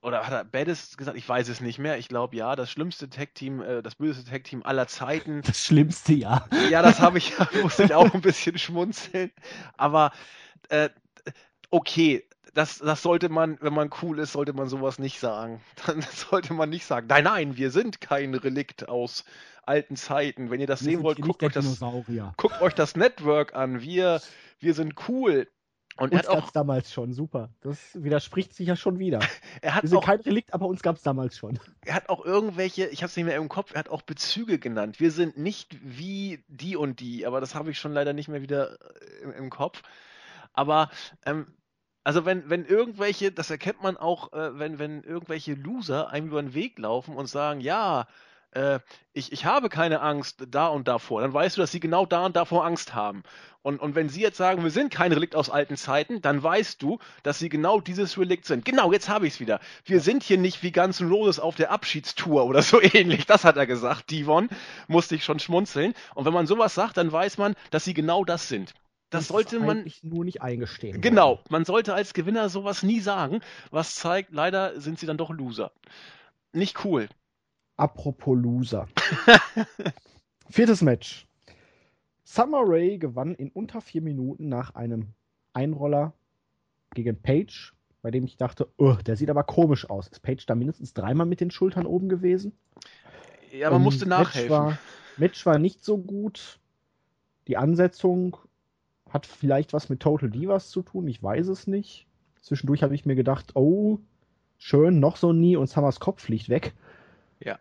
oder hat er Baddest gesagt? Ich weiß es nicht mehr. Ich glaube ja, das schlimmste Tech-Team, äh, das böseste Tech-Team aller Zeiten. <laughs> Das schlimmste, ja. Ja, das habe ich, <laughs> musste ich auch ein bisschen schmunzeln. Aber äh, okay, das, das sollte man, wenn man cool ist, sollte man sowas nicht sagen. <laughs> Dann sollte man nicht sagen, nein, nein, wir sind kein Relikt aus alten Zeiten. Wenn ihr das wir sehen wollt, guckt euch das, guckt euch das Network an. Wir, wir sind cool. Und uns gab es damals schon, super. Das widerspricht sich ja schon wieder. <laughs> er hat Wir sind auch, kein Relikt, aber uns gab es damals schon. Er hat auch irgendwelche, ich habe es nicht mehr im Kopf, er hat auch Bezüge genannt. Wir sind nicht wie die und die, aber das habe ich schon leider nicht mehr wieder äh, im, im Kopf. Aber ähm, also wenn, wenn irgendwelche, das erkennt man auch, äh, wenn, wenn irgendwelche Loser einem über den Weg laufen und sagen, ja, äh, ich, ich habe keine Angst da und davor, dann weißt du, dass sie genau da und davor Angst haben. Und, und wenn sie jetzt sagen, wir sind kein Relikt aus alten Zeiten, dann weißt du, dass sie genau dieses Relikt sind. Genau, jetzt habe ich es wieder. Wir sind hier nicht wie Guns N' Roses auf der Abschiedstour oder so <laughs> ähnlich. Das hat er gesagt, Divon. Musste ich schon schmunzeln. Und wenn man sowas sagt, dann weiß man, dass sie genau das sind. Das, das sollte man nur nicht eingestehen. Genau, wollen. man sollte als Gewinner sowas nie sagen, was zeigt, leider sind sie dann doch Loser. Nicht cool. Apropos Loser. <laughs> Viertes Match. Summer Rae gewann in unter vier Minuten nach einem Einroller gegen Page, bei dem ich dachte, oh, der sieht aber komisch aus. Ist Page da mindestens dreimal mit den Schultern oben gewesen? Ja, man ähm, musste nachhelfen. Match war, Match war nicht so gut. Die Ansetzung hat vielleicht was mit Total Divas zu tun, ich weiß es nicht. Zwischendurch habe ich mir gedacht, oh, schön, noch so nie und Summers Kopf fliegt weg. Ja.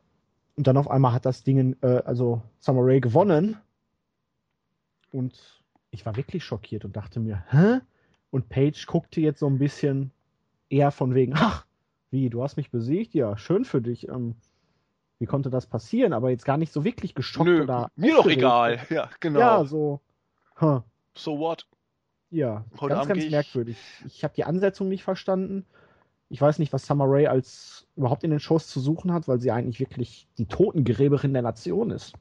Und dann auf einmal hat das Ding, äh, also Summer Rae gewonnen. Und ich war wirklich schockiert und dachte mir, hä? Und Paige guckte jetzt so ein bisschen eher von wegen, ach, wie, du hast mich besiegt? Ja, schön für dich. Ähm, wie konnte das passieren? Aber jetzt gar nicht so wirklich geschockt Nö, oder. Mir doch egal. Ja, genau. Ja, so. Huh. So what? Ja, Heute ganz, Abend ganz merkwürdig. Ich, ich habe die Ansetzung nicht verstanden. Ich weiß nicht, was Summer Rae als überhaupt in den Shows zu suchen hat, weil sie eigentlich wirklich die Totengräberin der Nation ist.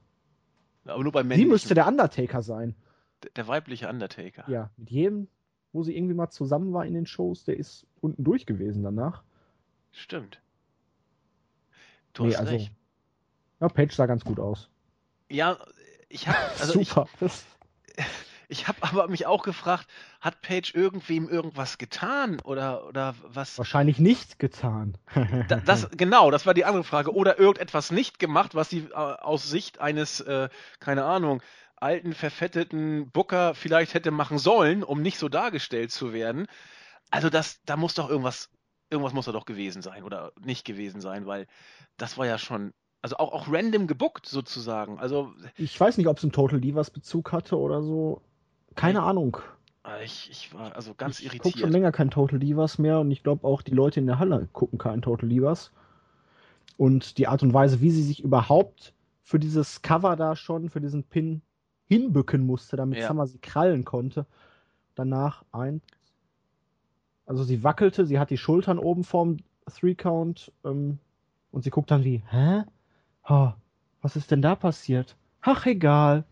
Aber nur beim Sie müsste der Undertaker sein. Der, der weibliche Undertaker. Ja, mit jedem, wo sie irgendwie mal zusammen war in den Shows, der ist unten durch gewesen danach. Stimmt. Du nee, hast also, recht. Ja, Page sah ganz gut aus. Ja, ich habe also Super. Ich, <laughs> ich habe aber mich auch gefragt, hat Page irgendwem irgendwas getan oder oder was? Wahrscheinlich nicht getan. da, das <laughs> genau, das war die andere Frage. Oder irgendetwas nicht gemacht, was sie äh, aus Sicht eines äh, keine Ahnung alten verfetteten Booker vielleicht hätte machen sollen, um nicht so dargestellt zu werden. Also das, da muss doch irgendwas, irgendwas muss da doch gewesen sein oder nicht gewesen sein, weil das war ja schon also auch, auch random gebuckt sozusagen. Also ich weiß nicht, ob es einen Total Divas Bezug hatte oder so. Keine Ahnung. Ah, ich, ich war also ganz ich irritiert. Ich gucke schon länger kein Total Divas mehr und ich glaube auch die Leute in der Halle gucken kein Total Divas. Und die Art und Weise, wie sie sich überhaupt für dieses Cover da schon, für diesen Pin hinbücken musste, damit ja. Summer sie krallen konnte. Danach ein. Also sie wackelte, sie hat die Schultern oben vorm Three Count ähm, und sie guckt dann wie, hä? Oh, was ist denn da passiert? Ach, egal.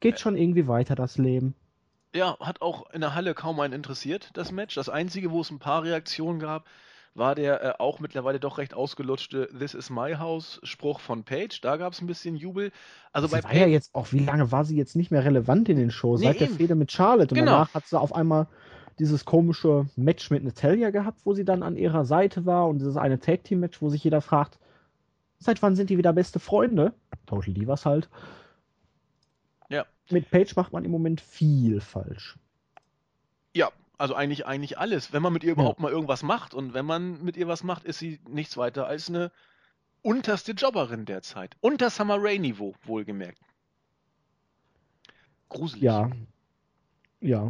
Geht schon irgendwie weiter, das Leben. Ja, hat auch in der Halle kaum einen interessiert, das Match. Das einzige, wo es ein paar Reaktionen gab, war der äh, auch mittlerweile doch recht ausgelutschte This is my house Spruch von Paige. Da gab es ein bisschen Jubel. Also sie bei war ja jetzt auch, wie lange war sie jetzt nicht mehr relevant in den Shows? Nee, Seit eben. der Fehde mit Charlotte. Und genau. danach hat sie auf einmal dieses komische Match mit Natalia gehabt, wo sie dann an ihrer Seite war und dieses eine Tag Team Match, wo sich jeder fragt, seit wann sind die wieder beste Freunde? Total Divas halt. Mit Paige macht man im Moment viel falsch. Ja, also eigentlich, eigentlich alles. Wenn man mit ihr überhaupt ja. mal irgendwas macht und wenn man mit ihr was macht, ist sie nichts weiter als eine unterste Jobberin derzeit. Unter Summer Rae Niveau, wohlgemerkt. Gruselig. Ja. Ja.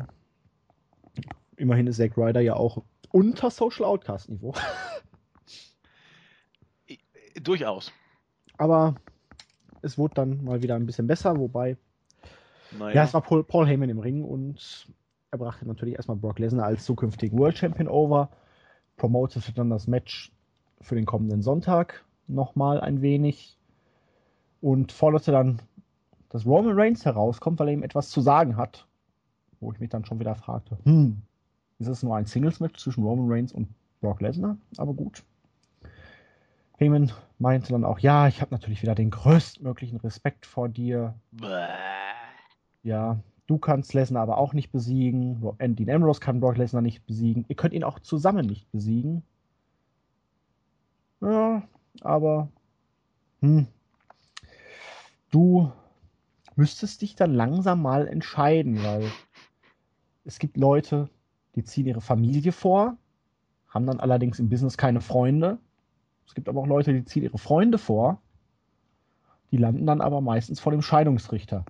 Immerhin ist Zack Ryder ja auch unter Social Outcast Niveau. <laughs> Durchaus. Aber es wurde dann mal wieder ein bisschen besser, wobei naja. Ja, es war Paul, Paul Heyman im Ring und er brachte natürlich erstmal Brock Lesnar als zukünftigen World Champion over, promotete dann das Match für den kommenden Sonntag nochmal ein wenig und forderte dann, dass Roman Reigns herauskommt, weil er ihm etwas zu sagen hat. Wo ich mich dann schon wieder fragte, hm, ist es nur ein Singles-Match zwischen Roman Reigns und Brock Lesnar? Aber gut. Heyman meinte dann auch, ja, ich habe natürlich wieder den größtmöglichen Respekt vor dir. Bäh. Ja, du kannst Lesnar aber auch nicht besiegen. Dean Ambrose kann Brock Lesnar nicht besiegen. Ihr könnt ihn auch zusammen nicht besiegen. Ja, aber hm, du müsstest dich dann langsam mal entscheiden, weil es gibt Leute, die ziehen ihre Familie vor, haben dann allerdings im Business keine Freunde. Es gibt aber auch Leute, die ziehen ihre Freunde vor, die landen dann aber meistens vor dem Scheidungsrichter.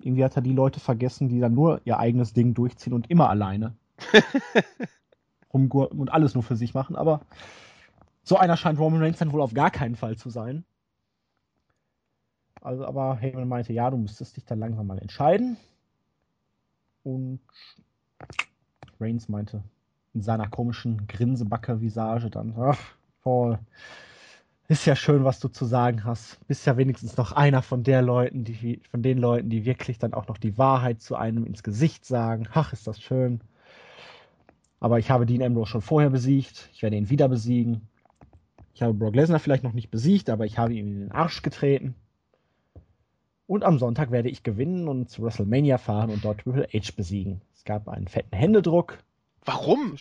Irgendwie hat er die Leute vergessen, die dann nur ihr eigenes Ding durchziehen und immer alleine <laughs> rumgurken und alles nur für sich machen. Aber so einer scheint Roman Reigns dann wohl auf gar keinen Fall zu sein. Also, aber Heyman meinte, ja, du müsstest dich dann langsam mal entscheiden. Und Reigns meinte in seiner komischen Grinsebacke-Visage dann, ach, Paul, ist ja schön, was du zu sagen hast. Bist ja wenigstens noch einer von der Leuten, die, von den Leuten, die wirklich dann auch noch die Wahrheit zu einem ins Gesicht sagen. Ach, ist das schön. Aber ich habe Dean Ambrose schon vorher besiegt. Ich werde ihn wieder besiegen. Ich habe Brock Lesnar vielleicht noch nicht besiegt, aber ich habe ihn in den Arsch getreten. Und am Sonntag werde ich gewinnen und zu WrestleMania fahren und dort Triple H besiegen. Es gab einen fetten Händedruck. Warum?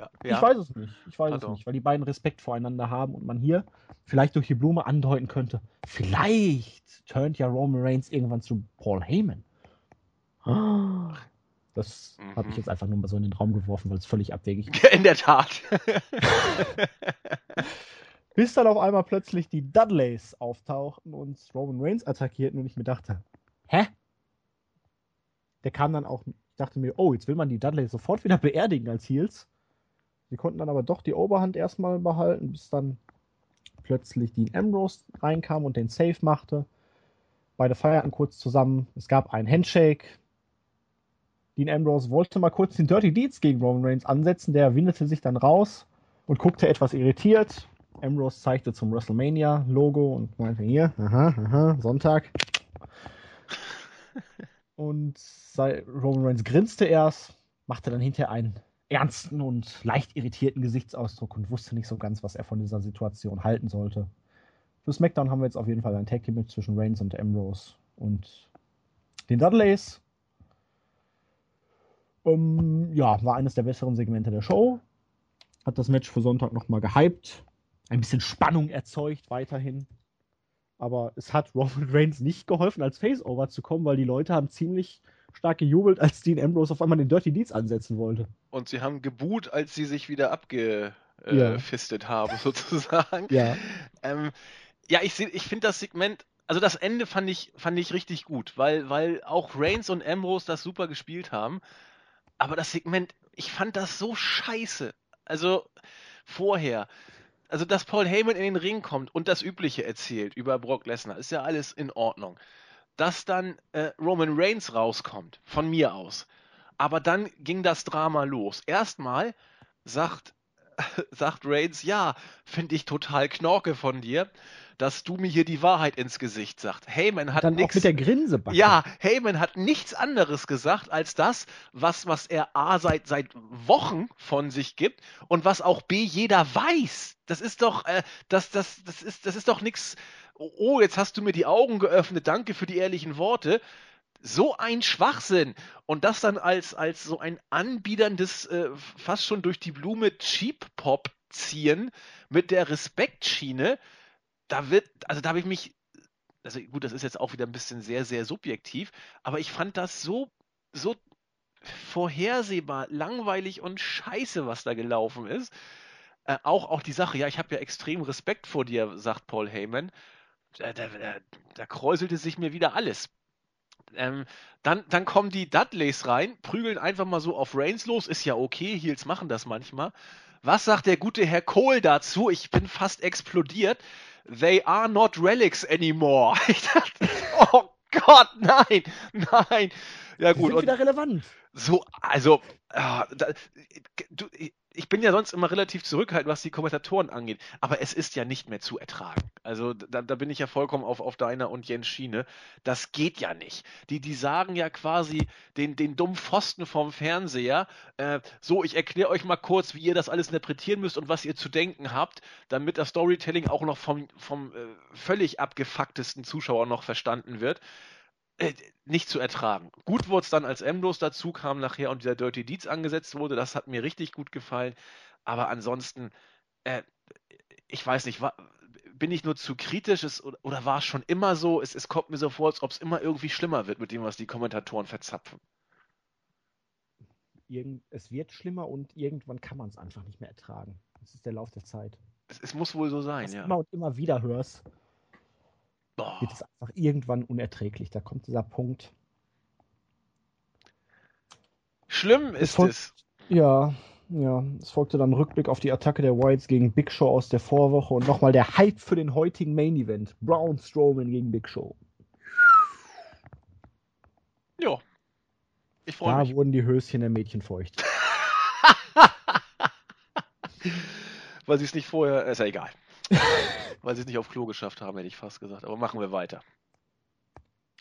Also, ja. Ich weiß es nicht. Ich weiß Pardon. es nicht, weil die beiden Respekt voreinander haben und man hier vielleicht durch die Blume andeuten könnte, vielleicht turnt ja Roman Reigns irgendwann zu Paul Heyman. Das mhm. habe ich jetzt einfach nur mal so in den Raum geworfen, weil es völlig abwegig ist. <laughs> In der Tat. <laughs> <laughs> Bis dann auf einmal plötzlich die Dudleys auftauchten und Roman Reigns attackierten und ich mir dachte, hä? Der kam dann auch, ich dachte mir, oh, jetzt will man die Dudleys sofort wieder beerdigen als Heels. Sie konnten dann aber doch die Oberhand erstmal behalten, bis dann plötzlich Dean Ambrose reinkam und den Save machte. Beide feierten kurz zusammen. Es gab einen Handshake. Dean Ambrose wollte mal kurz den Dirty Deeds gegen Roman Reigns ansetzen. Der windete sich dann raus und guckte etwas irritiert. Ambrose zeigte zum WrestleMania-Logo und meinte hier, aha, aha, Sonntag. <laughs> Und Roman Reigns grinste erst, machte dann hinterher einen ernsten und leicht irritierten Gesichtsausdruck und wusste nicht so ganz, was er von dieser Situation halten sollte. Für SmackDown haben wir jetzt auf jeden Fall ein Tag Team zwischen Reigns und Ambrose und den Dudleys. Um, ja, war eines der besseren Segmente der Show. Hat das Match für Sonntag nochmal gehypt. Ein bisschen Spannung erzeugt weiterhin. Aber es hat <laughs> Roman Reigns nicht geholfen, als Face-Over zu kommen, weil die Leute haben ziemlich stark gejubelt, als Dean Ambrose auf einmal den Dirty Deeds ansetzen wollte. Und sie haben geboot, als sie sich wieder abgefistet ja. haben, <laughs> sozusagen. Ja. Ähm, ja, ich, ich finde das Segment, also das Ende fand ich, fand ich richtig gut, weil, weil auch Reigns und Ambrose das super gespielt haben. Aber das Segment, ich fand das so scheiße. Also vorher. Also, dass Paul Heyman in den Ring kommt und das Übliche erzählt über Brock Lesnar, ist ja alles in Ordnung dass dann äh, Roman Reigns rauskommt, von mir aus. Aber dann ging das Drama los. Erstmal sagt, <laughs> sagt Reigns, ja, finde ich total knorke von dir, dass du mir hier die Wahrheit ins Gesicht sagst. Heyman hat nichts. mit der Grinse. -Backe. Ja, Heyman hat nichts anderes gesagt als das, was, was er A seit, seit Wochen von sich gibt und was auch B jeder weiß. Das ist doch, äh, das, das, das ist, das ist doch nichts oh, jetzt hast du mir die Augen geöffnet, danke für die ehrlichen Worte. So ein Schwachsinn. Und das dann als, als so ein anbiederndes, äh, fast schon durch die Blume Cheap Pop ziehen mit der Respektschiene, da wird, also da habe ich mich, also gut, das ist jetzt auch wieder ein bisschen sehr, sehr subjektiv, aber ich fand das so, so vorhersehbar, langweilig und scheiße, was da gelaufen ist. Äh, auch, auch die Sache, ja, ich habe ja extrem Respekt vor dir, sagt Paul Heyman da, da, da kräuselte sich mir wieder alles. Ähm, dann, dann kommen die Dudleys rein, prügeln einfach mal so auf Reigns los, ist ja okay, Heels machen das manchmal. Was sagt der gute Herr Cole dazu? Ich bin fast explodiert. They are not relics anymore. <laughs> Ich dachte, oh Gott, nein, nein. Ja gut. Die sind wieder relevant. So, also, äh, da, du, ich bin ja sonst immer relativ zurückhaltend, was die Kommentatoren angeht, aber es ist ja nicht mehr zu ertragen. Also da, da bin ich ja vollkommen auf, auf deiner und Jens Schiene. Das geht ja nicht. Die, die sagen ja quasi den, den dummen Pfosten vom Fernseher, äh, so, ich erkläre euch mal kurz, wie ihr das alles interpretieren müsst und was ihr zu denken habt, damit das Storytelling auch noch vom, vom äh, völlig abgefucktesten Zuschauer noch verstanden wird. Äh, nicht zu ertragen. Gut wurde es dann, als Ambrose dazu kam nachher und dieser Dirty Deeds angesetzt wurde. Das hat mir richtig gut gefallen. Aber ansonsten, äh, ich weiß nicht, war, bin ich nur zu kritisch oder, oder war es schon immer so? Es, es kommt mir so vor, als ob es immer irgendwie schlimmer wird mit dem, was die Kommentatoren verzapfen. Irgend, es wird schlimmer und irgendwann kann man es einfach nicht mehr ertragen. Das ist der Lauf der Zeit. Es, es muss wohl so sein, was ja. Immer und immer wieder hörst oh. wird es einfach irgendwann unerträglich. Da kommt dieser Punkt. Schlimm ist es. Folgt, es. Ja, ja. Es folgte dann Rückblick auf die Attacke der Whites gegen Big Show aus der Vorwoche und nochmal der Hype für den heutigen Main Event. Braun Strowman gegen Big Show. Ja. Ich freue mich. Da wurden die Höschen der Mädchen feucht. <laughs> Weil sie es nicht vorher. Ist ja egal. <laughs> Weil sie es nicht auf Klo geschafft haben, hätte ich fast gesagt. Aber machen wir weiter.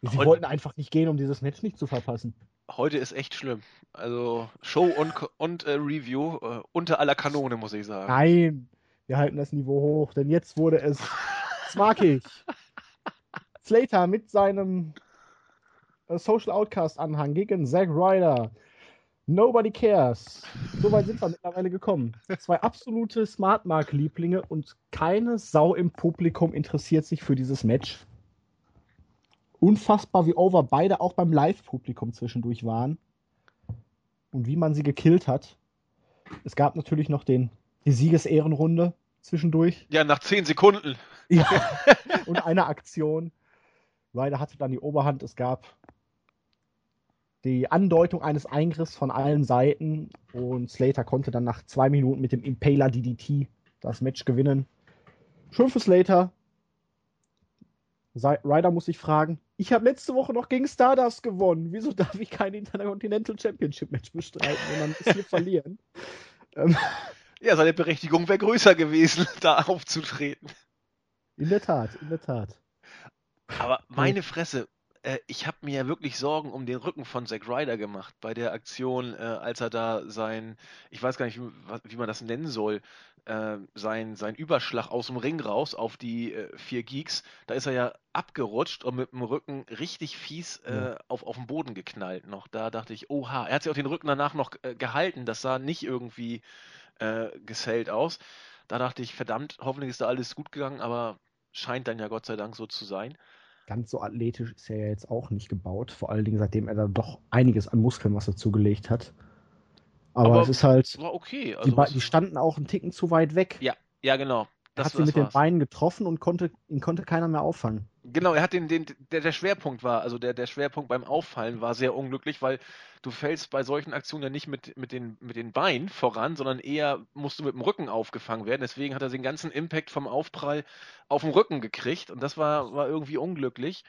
Sie heute, wollten einfach nicht gehen, um dieses Match nicht zu verpassen. Heute ist echt schlimm. Also Show und, und äh, Review äh, unter aller Kanone, muss ich sagen. Nein, wir halten das Niveau hoch, denn jetzt wurde es. Ich. Slater mit seinem äh, Social Outcast Anhang gegen Zack Ryder. Nobody cares. So weit sind wir mittlerweile gekommen. Zwei absolute Smart Mark Lieblinge und keine Sau im Publikum interessiert sich für dieses Match. Unfassbar, wie over beide auch beim Live-Publikum zwischendurch waren. Und wie man sie gekillt hat. Es gab natürlich noch den, die Siegesehrenrunde zwischendurch. Ja, nach zehn Sekunden. Ja. <laughs> und eine Aktion. Ryder hatte dann die Oberhand. Es gab die Andeutung eines Eingriffs von allen Seiten und Slater konnte dann nach zwei Minuten mit dem Impaler DDT das Match gewinnen. Schön für Slater. Ryder muss sich fragen, ich habe letzte Woche noch gegen Stardust gewonnen. Wieso darf ich kein Intercontinental Championship Match bestreiten und dann ist hier <laughs> verlieren? Ähm. Ja, seine Berechtigung wäre größer gewesen, <laughs> da aufzutreten. In der Tat, in der Tat. Aber meine Fresse, äh, ich habe mir ja wirklich Sorgen um den Rücken von Zack Ryder gemacht bei der Aktion, äh, als er da sein, ich weiß gar nicht, wie, wie man das nennen soll, äh, sein, sein Überschlag aus dem Ring raus auf die äh, vier Geeks, da ist er ja abgerutscht und mit dem Rücken richtig fies äh, auf, auf den Boden geknallt noch. Da dachte ich, oha, er hat sich auch den Rücken danach noch äh, gehalten, das sah nicht irgendwie äh, gesellt aus. Da dachte ich, verdammt, hoffentlich ist da alles gut gegangen, aber scheint dann ja Gott sei Dank so zu sein ganz so athletisch ist er ja jetzt auch nicht gebaut. Vor allen Dingen, seitdem er da doch einiges an Muskelmasse zugelegt hat. Aber, Aber es ist halt. War okay. Also die, die, standen auch einen Ticken zu weit weg. Ja, ja, genau. Das, hat sie mit war's. den Beinen getroffen und konnte, ihn konnte keiner mehr auffangen. Genau, er hat den, den der, der Schwerpunkt war, also der, der Schwerpunkt beim Auffallen war sehr unglücklich, weil du fällst bei solchen Aktionen ja nicht mit, mit, den, mit den Beinen voran, sondern eher musst du mit dem Rücken aufgefangen werden. Deswegen hat er den ganzen Impact vom Aufprall auf den Rücken gekriegt und das war, war irgendwie unglücklich.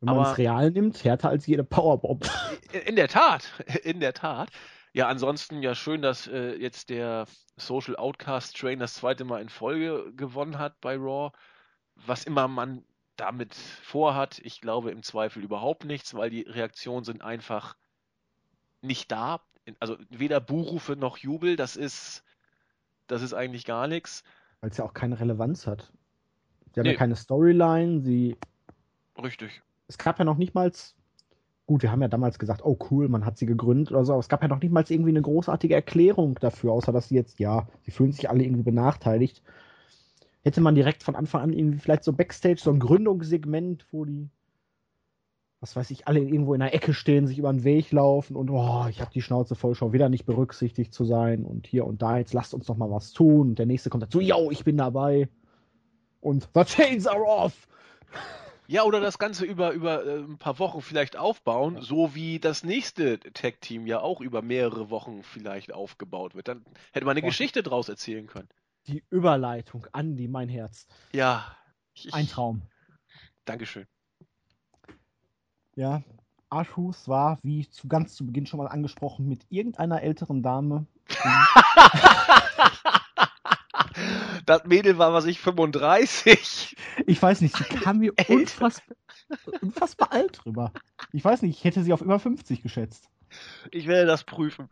Wenn man es real nimmt, härter als jede Powerbomb. In der Tat, in der Tat. Ja, ansonsten ja schön, dass äh, jetzt der Social Outcast Train das zweite Mal in Folge gewonnen hat bei Raw. Was immer man damit vorhat, ich glaube im Zweifel überhaupt nichts, weil die Reaktionen sind einfach nicht da. Also weder Buhrufe noch Jubel, das ist, das ist eigentlich gar nichts. Weil es ja auch keine Relevanz hat. Sie haben nee. ja keine Storyline, sie. Richtig. Es gab ja noch nicht mal Gut, wir haben ja damals gesagt, oh cool, man hat sie gegründet oder so, aber es gab ja noch nicht mal irgendwie eine großartige Erklärung dafür, außer dass sie jetzt, ja, sie fühlen sich alle irgendwie benachteiligt. Hätte man direkt von Anfang an irgendwie vielleicht so Backstage, so ein Gründungssegment, wo die, was weiß ich, alle irgendwo in der Ecke stehen, sich über den Weg laufen und, oh, ich habe die Schnauze voll, schon wieder nicht berücksichtigt zu sein und hier und da, jetzt lasst uns noch mal was tun. Und der nächste kommt dazu, yo, ich bin dabei. Und the chains are off. Ja, oder das Ganze über, über äh, ein paar Wochen vielleicht aufbauen, ja. so wie das nächste Tag-Team ja auch über mehrere Wochen vielleicht aufgebaut wird. Dann hätte man eine Boah. Geschichte draus erzählen können. Die Überleitung, Andi, mein Herz. Ja. Ich, ein Traum. Dankeschön. Ja, Arthus war, wie zu ganz zu Beginn schon mal angesprochen, mit irgendeiner älteren Dame. <laughs> das Mädel war, was ich, 35. Ich weiß nicht, sie kam mir unfassbar, unfassbar alt drüber. Ich weiß nicht, ich hätte sie auf über 50 geschätzt. Ich werde das prüfen.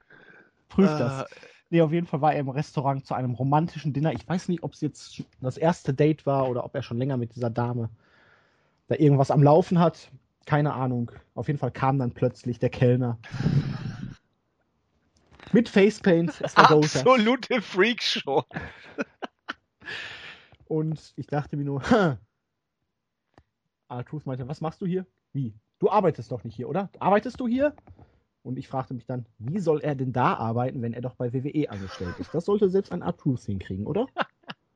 Prüf das. Äh, nee, auf jeden Fall war er im Restaurant zu einem romantischen Dinner. Ich weiß nicht, ob es jetzt das erste Date war oder ob er schon länger mit dieser Dame da irgendwas am Laufen hat. Keine Ahnung. Auf jeden Fall kam dann plötzlich der Kellner. Mit Facepaint. <laughs> Absolute Freakshow. Und ich dachte mir nur, <laughs> Artus meinte, was machst du hier? Wie? Du arbeitest doch nicht hier, oder? Arbeitest du hier? Und ich fragte mich dann, wie soll er denn da arbeiten, wenn er doch bei WWE angestellt ist? Das sollte selbst ein Artus hinkriegen, oder?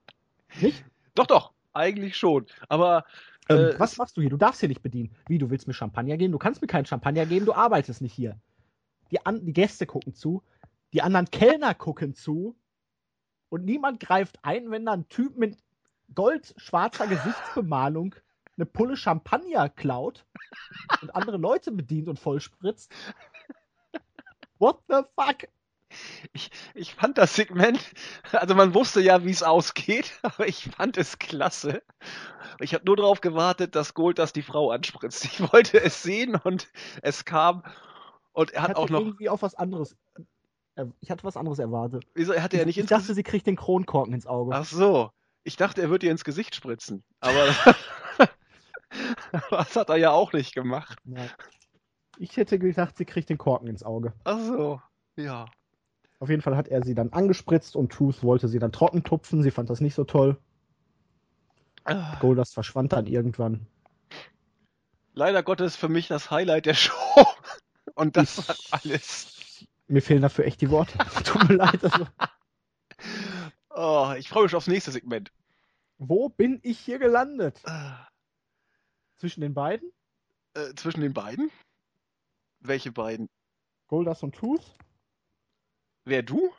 <laughs> nicht? Doch, doch, eigentlich schon. Aber. Ähm, äh, was machst du hier? Du darfst hier nicht bedienen. Wie, du willst mir Champagner geben? Du kannst mir keinen Champagner geben, du arbeitest nicht hier. Die, an, die Gäste gucken zu, die anderen Kellner gucken zu und niemand greift ein, wenn da ein Typ mit goldschwarzer Gesichtsbemalung eine Pulle Champagner klaut und andere Leute bedient und vollspritzt. What the fuck? Ich, ich fand das Segment, also man wusste ja, wie es ausgeht, <laughs> aber ich fand es klasse. Ich habe nur darauf gewartet, dass Gold das die Frau anspritzt. Ich wollte es sehen und es kam und er hat auch noch irgendwie auf was anderes. Ich hatte was anderes erwartet. Wieso? Er hatte ja nicht ich dachte, sie kriegt den Kronkorken ins Auge. Ach so. Ich dachte, er würde ihr ins Gesicht spritzen. Aber. <laughs> das hat er ja auch nicht gemacht. Ja. Ich hätte gedacht, sie kriegt den Korken ins Auge. Ach so, ja. Auf jeden Fall hat er sie dann angespritzt und Truth wollte sie dann trocken tupfen. Sie fand das nicht so toll. Ah. Goldust verschwand dann irgendwann. Leider Gottes für mich das Highlight der Show. <laughs> Und das Ich- war alles. Mir fehlen dafür echt die Worte. <laughs> Tut mir leid. Also, Oh, ich freue mich aufs nächste Segment. wo bin ich hier gelandet? Ah, Zwischen den beiden? Äh, zwischen den beiden? Welche beiden? Goldust und Truth? Wer du?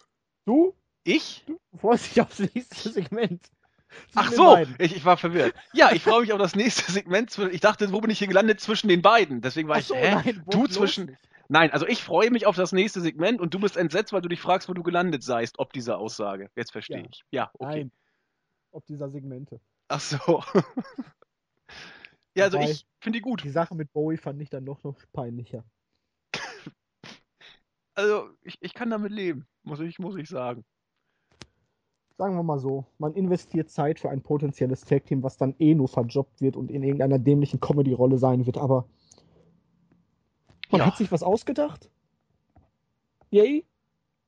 Du? Ich? Du freust dich aufs nächste Segment. Zwischen Ach so, ich, ich war verwirrt. Ja, ich freue mich auf das nächste Segment. Ich dachte, wo bin ich hier gelandet? Zwischen den beiden. Deswegen war Ach ich, so, hä? nein, du zwischen- nicht. Nein, also ich freue mich auf das nächste Segment und du bist entsetzt, weil du dich fragst, wo du gelandet seist, ob dieser Aussage. Jetzt verstehe Ja. ich. Ja, okay. Nein. Ob dieser Segmente. Ach so. <laughs> ja, also Wobei- ich finde die gut. Die Sache mit Bowie fand ich dann doch noch peinlicher. <laughs> Also ich, ich kann damit leben, muss ich, muss ich sagen. Sagen wir mal so, man investiert Zeit für ein potenzielles Tag-Team, was dann eh nur verjobbt wird und in irgendeiner dämlichen Comedy-Rolle sein wird, aber man Ja. hat sich was ausgedacht. Yay?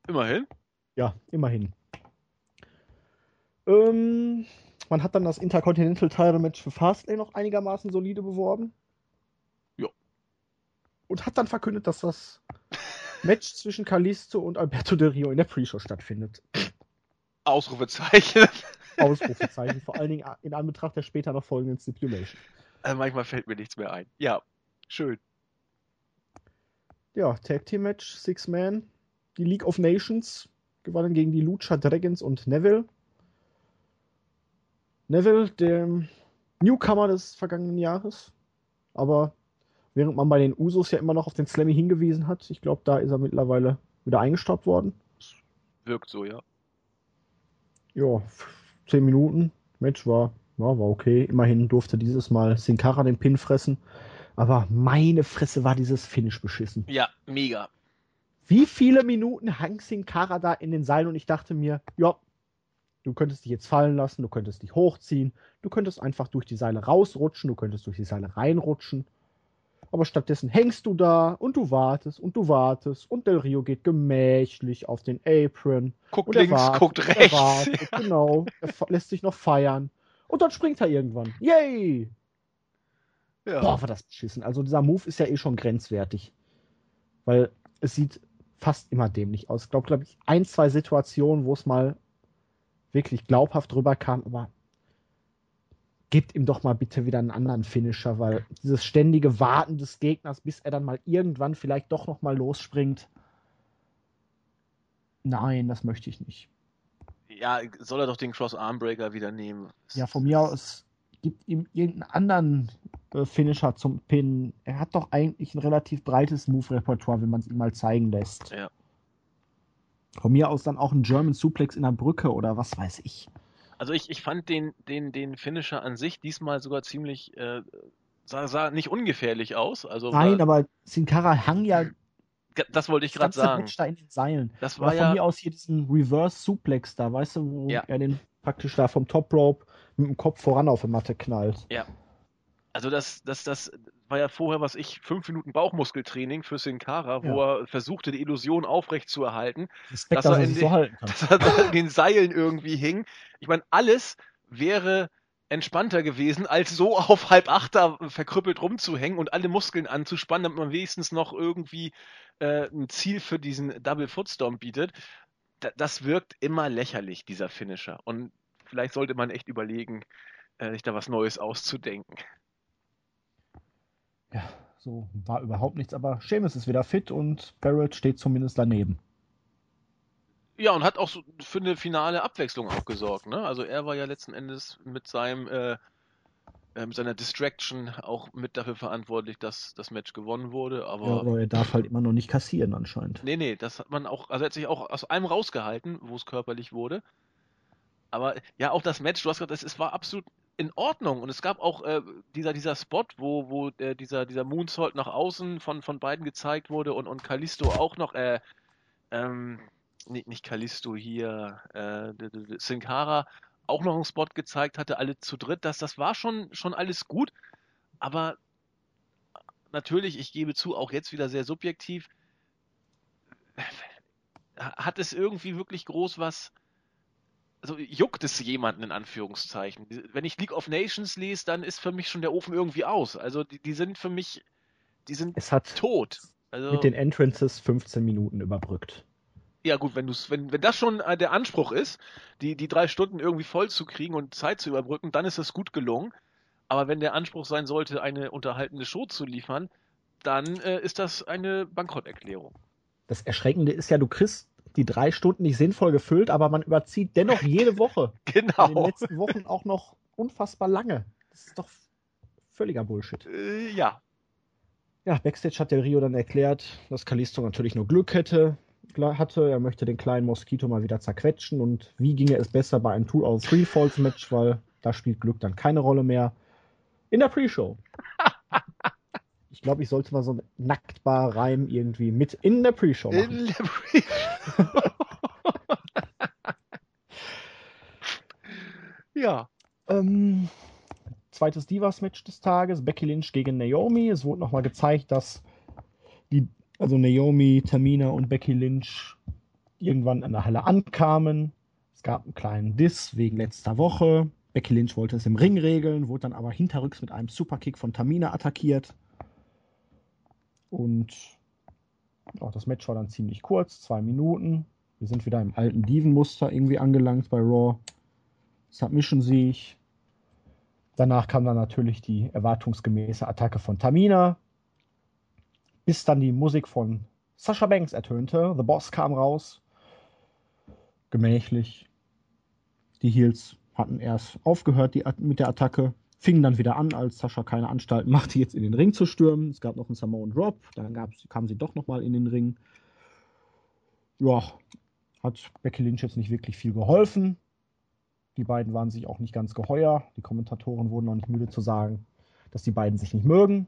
Immerhin. Ja, immerhin. Ähm, man hat dann das Intercontinental Title Match für Fastlane noch einigermaßen solide beworben. Ja. Und hat dann verkündet, dass das <laughs> Match zwischen Kalisto und Alberto Del Rio in der Pre-Show stattfindet. Ausrufezeichen. <laughs> Ausrufezeichen, vor allen Dingen in Anbetracht der später noch folgenden Stipulation. Äh, manchmal fällt mir nichts mehr ein. Ja, schön. Ja, Tag Team Match, Six Man. Die League of Nations gewannen gegen die Lucha Dragons und Neville. Neville, dem Newcomer des vergangenen Jahres. Aber während man bei den Usos ja immer noch auf den Slammy hingewiesen hat, ich glaube, da ist er mittlerweile wieder eingestaubt worden. Wirkt so, ja. Ja, 10 Minuten. Match war, ja, war okay. Immerhin durfte dieses Mal Sin Cara den Pin fressen. Aber meine Fresse war dieses Finish beschissen. Ja, mega. Wie viele Minuten hang Sin Cara da in den Seilen und ich dachte mir, ja, du könntest dich jetzt fallen lassen, du könntest dich hochziehen, du könntest einfach durch die Seile rausrutschen, du könntest durch die Seile reinrutschen. Aber stattdessen hängst du da und du wartest und du wartest und Del Rio geht gemächlich auf den Apron. Guckt Und links, wartet, guckt rechts. wartet, <laughs> Genau, er lässt sich noch feiern. Und dann springt er irgendwann. Yay! Ja. Boah, war das beschissen. Also dieser Move ist ja eh schon grenzwertig. Weil es sieht fast immer dämlich aus. Ich glaube, glaube ich, ein, zwei Situationen, wo es mal wirklich glaubhaft rüberkam, aber gebt ihm doch mal bitte wieder einen anderen Finisher, weil dieses ständige Warten des Gegners, bis er dann mal irgendwann vielleicht doch noch mal losspringt. Nein, das möchte ich nicht. ja, soll er doch den Cross Armbreaker wieder nehmen. Ja, von mir aus gibt ihm irgendeinen anderen äh, Finisher zum Pin. Er hat doch eigentlich ein relativ breites Move-Repertoire, wenn man es ihm mal zeigen lässt. Ja. Von mir aus dann auch ein German Suplex in der Brücke oder was weiß ich. Also ich, ich fand den, den, den Finisher an sich diesmal sogar ziemlich, äh, sah, sah nicht ungefährlich aus. Also Nein, war, aber Sin Cara hang ja das wollte ich gerade sagen. Match da in den Seilen. Das Oder war von ja, mir aus hier diesen Reverse Suplex da, weißt du, wo Ja. er den praktisch da vom Top Rope mit dem Kopf voran auf die Matte knallt. Also das, das, das war ja vorher, was ich, fünf Minuten Bauchmuskeltraining für Sin Cara, wo er versuchte, die Illusion aufrechtzuerhalten, Respekt, Dass dass er er in sich die- so <laughs> dass er da in den Seilen irgendwie hing. Ich meine, alles wäre entspannter gewesen, als so auf halb acht da verkrüppelt rumzuhängen und alle Muskeln anzuspannen, damit man wenigstens noch irgendwie äh, ein Ziel für diesen Double Footstomp bietet. Da, das wirkt immer lächerlich, dieser Finisher. Und vielleicht sollte man echt überlegen, äh, sich da was Neues auszudenken. Ja, so war überhaupt nichts, aber Seamus ist wieder fit und Barrett steht zumindest daneben. Ja, und hat auch so für eine finale Abwechslung auch gesorgt, ne? Also er war ja letzten Endes mit seinem äh, äh, mit seiner Distraction auch mit dafür verantwortlich, dass das Match gewonnen wurde, aber Ja, aber er darf halt immer noch nicht kassieren anscheinend. nee, nee, das hat man auch, also er hat sich auch aus einem rausgehalten, wo es körperlich wurde. Aber ja, auch das Match, du hast gesagt, es, es war absolut in Ordnung und es gab auch äh, dieser dieser Spot, wo wo äh, dieser dieser Moonsault nach außen von von beiden gezeigt wurde und und Kalisto auch noch äh, ähm, nicht, nicht Kalisto hier, äh, Sin Cara auch noch einen Spot gezeigt hatte, alle zu dritt, das, das war schon, schon alles gut. aber natürlich, ich gebe zu, auch jetzt wieder sehr subjektiv, hat es irgendwie wirklich groß was, also juckt es jemanden in Anführungszeichen. Wenn ich League of Nations lese, dann ist für mich schon der Ofen irgendwie aus. Also die, die sind für mich, die sind Es hat tot. Also, mit den Entrances 15 Minuten überbrückt. ja gut, wenn, wenn, wenn das schon äh, der Anspruch ist, die, die drei Stunden irgendwie voll zu kriegen und Zeit zu überbrücken, dann ist es gut gelungen. Aber wenn der Anspruch sein sollte, eine unterhaltende Show zu liefern, dann äh, ist das eine Bankrotterklärung. Das Erschreckende ist ja, du kriegst die drei Stunden nicht sinnvoll gefüllt, aber man überzieht dennoch jede Woche. <laughs> In den Genau. letzten Wochen auch noch unfassbar lange. Das ist doch völliger Bullshit. Äh, ja. Ja, Backstage hat der Rio dann erklärt, dass Kalisto natürlich nur Glück hätte, hatte. Er möchte den kleinen Moskito mal wieder zerquetschen und wie ginge es besser bei einem Two of Three Falls Match, weil da spielt Glück dann keine Rolle mehr. In der Pre-Show. <laughs> Ich glaube, ich sollte mal so einen Nacktbar-Reim irgendwie mit in der Pre-Show machen. In der Brief. <laughs> ja. Ähm, zweites Divas-Match des Tages, Becky Lynch gegen Naomi. Es wurde nochmal gezeigt, dass die, also Naomi, Tamina und Becky Lynch irgendwann in der Halle ankamen. Es gab einen kleinen Diss wegen letzter Woche. Becky Lynch wollte es im Ring regeln, wurde dann aber hinterrücks mit einem Superkick von Tamina attackiert. Und auch das Match war dann ziemlich kurz, zwei Minuten. Wir sind wieder im alten Diven-Muster irgendwie angelangt bei Raw. Submission-Sieg. Danach kam dann natürlich die erwartungsgemäße Attacke von Tamina. Bis dann die Musik von Sasha Banks ertönte. The Boss kam raus. Gemächlich. Die Heels hatten erst aufgehört die, mit der Attacke, fingen dann wieder an, als Sascha keine Anstalten <laughs> machte, jetzt in den Ring zu stürmen. Es gab noch einen Samoan Drop, dann kam sie doch nochmal in den Ring. Ja, hat Becky Lynch jetzt nicht wirklich viel geholfen. Die beiden waren sich auch nicht ganz geheuer. Die Kommentatoren wurden auch nicht müde zu sagen, dass die beiden sich nicht mögen.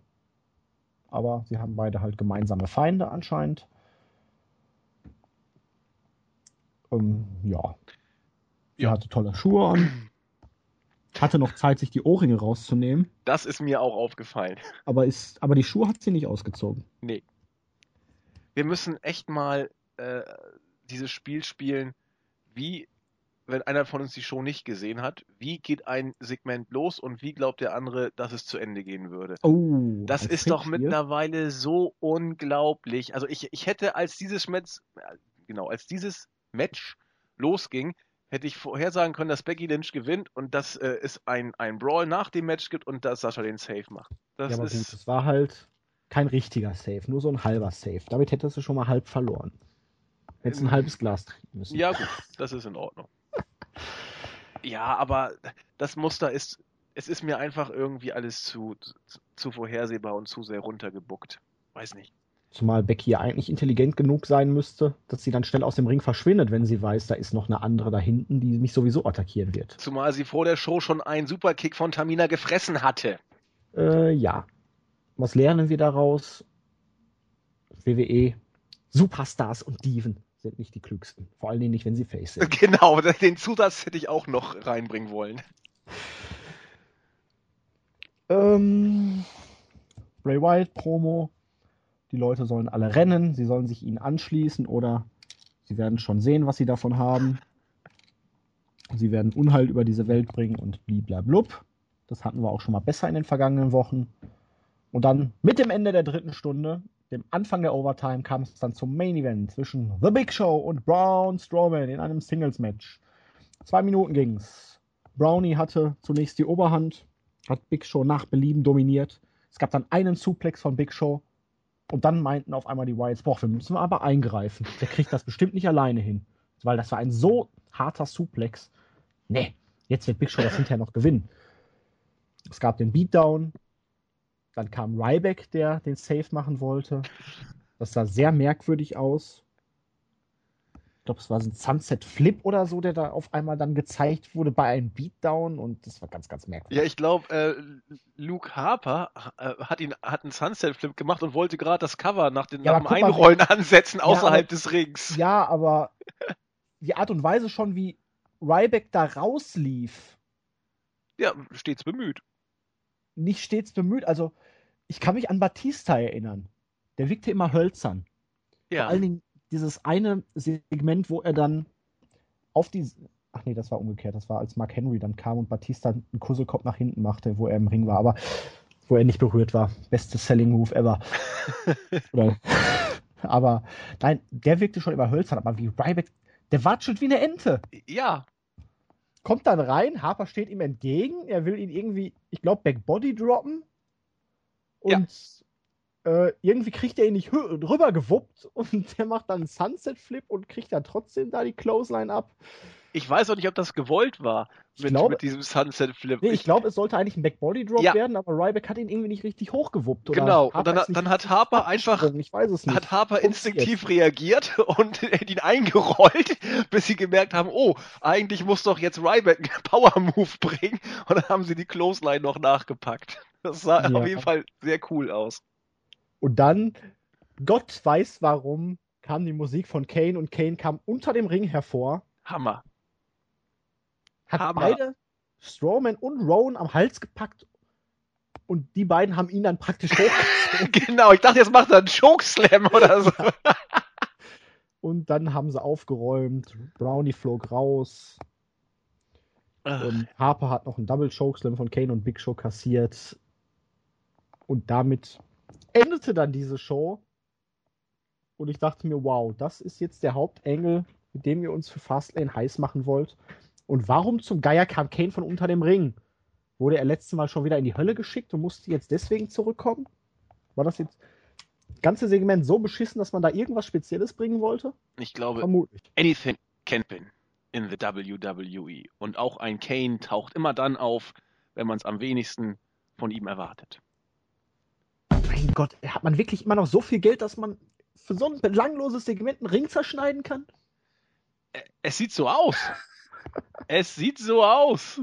Aber sie haben beide halt gemeinsame Feinde anscheinend. Ähm, ja. Sie Ja. hatte tolle Schuhe an. Hatte noch Zeit, sich die Ohrringe rauszunehmen. Das ist mir auch aufgefallen. <laughs> Aber, ist, aber die Schuhe hat sie nicht ausgezogen. Nee. Wir müssen echt mal äh, dieses Spiel spielen, wie, wenn einer von uns die Show nicht gesehen hat, wie geht ein Segment los und wie glaubt der andere, dass es zu Ende gehen würde. Oh, Das ist doch mittlerweile so unglaublich. Also ich, ich hätte, als dieses Match, äh, genau, als dieses Match losging, hätte ich vorhersagen können, dass Becky Lynch gewinnt und dass äh, es ein, ein Brawl nach dem Match gibt und dass Sascha den Save macht. Das Ja, aber ist, es war halt kein richtiger Save, nur so ein halber Save. Damit hättest du schon mal halb verloren. Hättest ein halbes Glas trinken müssen. ja gut, das ist in Ordnung. <laughs> Ja, aber das Muster ist, es ist mir einfach irgendwie alles zu, zu, zu vorhersehbar und zu sehr runtergebuckt. Weiß nicht. Zumal Becky ja eigentlich intelligent genug sein müsste, dass sie dann schnell aus dem Ring verschwindet, wenn sie weiß, da ist noch eine andere da hinten, die mich sowieso attackieren wird. Zumal sie vor der Show schon einen Superkick von Tamina gefressen hatte. Äh, ja. Was lernen wir daraus? WWE, Superstars und Diven sind nicht die klügsten. Vor allen Dingen nicht, wenn sie Face sind. <laughs> Genau, den Zusatz hätte ich auch noch reinbringen wollen. Ähm, Bray Wyatt Promo. Die Leute sollen alle rennen, sie sollen sich ihnen anschließen oder sie werden schon sehen, was sie davon haben. Sie werden Unheil über diese Welt bringen und bliblablub. Das hatten wir auch schon mal besser in den vergangenen Wochen. Und dann mit dem Ende der dritten Stunde, dem Anfang der Overtime, kam es dann zum Main Event zwischen The Big Show und Braun Strowman in einem Singles Match. Zwei Minuten ging's. Brownie hatte zunächst die Oberhand, hat Big Show nach Belieben dominiert. Es gab dann einen Suplex von Big Show und dann meinten auf einmal die Wyatts, boah, wir müssen aber eingreifen. Der kriegt das bestimmt nicht alleine hin. Weil das war ein so harter Suplex. Nee, jetzt wird Big Show das hinterher noch gewinnen. Es gab den Beatdown. Dann kam Ryback, der den Save machen wollte. Das sah sehr merkwürdig aus. Glaube, es war so ein Sunset Flip oder so, der da auf einmal dann gezeigt wurde bei einem Beatdown und das war ganz, ganz merkwürdig. Ja, ich glaube, äh, Luke Harper äh, hat ihn hat einen Sunset Flip gemacht und wollte gerade das Cover nach, den, Ja, nach dem guck mal, Einrollen ansetzen Ja, außerhalb aber- des Rings. Ja, aber die Art und Weise schon, wie Ryback da rauslief, Ja, stets bemüht. nicht stets bemüht. Also, ich kann mich an Batista erinnern. Der wirkte immer hölzern. Ja. Vor allen Dingen dieses eine Segment, wo er dann auf die. Ach nee, das war umgekehrt. Das war, als Mark Henry dann kam und Batista einen Kusselkopf nach hinten machte, wo er im Ring war, aber wo er nicht berührt war. Beste Selling Move ever. <laughs> <laughs> aber nein, der wirkte schon immer hölzern, aber wie Ryback, der watschelt wie eine Ente. Ja. Kommt dann rein, Harper steht ihm entgegen, er will ihn irgendwie, ich glaube, Backbody droppen. Und ja äh, irgendwie kriegt er ihn nicht rüber gewuppt <laughs> und der macht dann einen Sunset-Flip und kriegt dann trotzdem da die Clothesline ab. Ich weiß auch nicht, ob das gewollt war mit, glaube, mit diesem Sunset-Flip. Nee, ich, glaube, es sollte eigentlich ein Backbody-Drop ja. werden, aber Ryback hat ihn irgendwie nicht richtig hochgewuppt. genau, und dann, dann hat Harper einfach, ich weiß es nicht. hat Harper instinktiv reagiert <laughs> und ihn eingerollt, bis sie gemerkt haben, oh, eigentlich muss doch jetzt Ryback einen Power-Move bringen und dann haben sie die Clothesline noch nachgepackt. Das sah ja. auf jeden Fall sehr cool aus. Und dann, Gott weiß warum, kam die Musik von Kane und Kane kam unter dem Ring hervor. Hammer. Hat Hammer. beide Strowman und Rowan am Hals gepackt und die beiden haben ihn dann praktisch <laughs> hochgezogen. genau, ich dachte, jetzt macht er einen Chokeslam oder so. <laughs> und dann haben sie aufgeräumt, Brownie flog raus. Und Harper hat noch einen Double Chokeslam von Kane und Big Show kassiert. Und damit endete dann diese Show und ich dachte mir, wow, das ist jetzt der Hauptengel, mit dem ihr uns für Fastlane heiß machen wollt. Und warum zum Geier kam Kane von unter dem Ring? Wurde er letztes Mal schon wieder in die Hölle geschickt und musste jetzt deswegen zurückkommen? War das jetzt ganze Segment so beschissen, dass man da irgendwas Spezielles bringen wollte? Ich glaube, Vermutlich. anything can win in the WWE. Und auch ein Kane taucht immer dann auf, wenn man es am wenigsten von ihm erwartet mein Gott, hat man wirklich immer noch so viel Geld, dass man für so ein belangloses Segment einen Ring zerschneiden kann? Es sieht so aus. <laughs> es sieht so aus.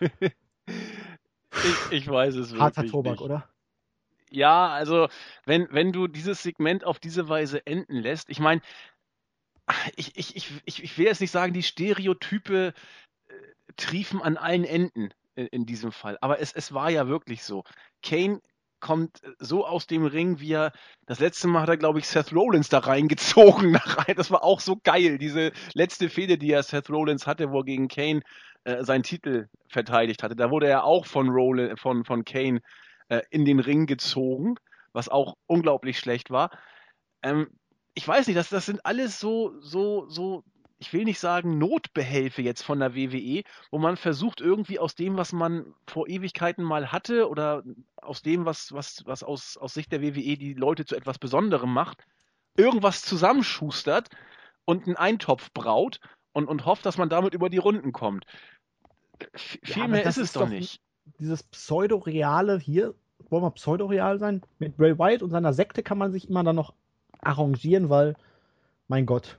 <laughs> ich, ich, weiß es wirklich Harter Tobak, nicht. oder? Ja, also wenn, wenn du dieses Segment auf diese Weise enden lässt, ich meine, ich, ich, ich, ich will jetzt nicht sagen, die Stereotype äh, triefen an allen Enden in, in diesem Fall, aber es, es war ja wirklich so. Kane kommt so aus dem Ring, wie er das letzte Mal hat er, glaube ich, Seth Rollins da reingezogen. <laughs> Das war auch so geil, diese letzte Fehde, die er Seth Rollins hatte, wo er gegen Kane äh, seinen Titel verteidigt hatte. Da wurde er auch von Rollins, von, von Kane äh, in den Ring gezogen, was auch unglaublich schlecht war. Ähm, ich weiß nicht, das, das sind alles so, so, so ich will nicht sagen Notbehelfe jetzt von der WWE, wo man versucht irgendwie aus dem, was man vor Ewigkeiten mal hatte oder aus dem, was, was, was aus, aus Sicht der WWE die Leute zu etwas Besonderem macht, irgendwas zusammenschustert und einen Eintopf braut und, und hofft, dass man damit über die Runden kommt. Viel ja, mehr ist es ist doch nicht. Dieses Pseudoreale hier, wollen wir pseudoreal sein? Mit Bray Wyatt und seiner Sekte kann man sich immer dann noch arrangieren, weil, mein Gott,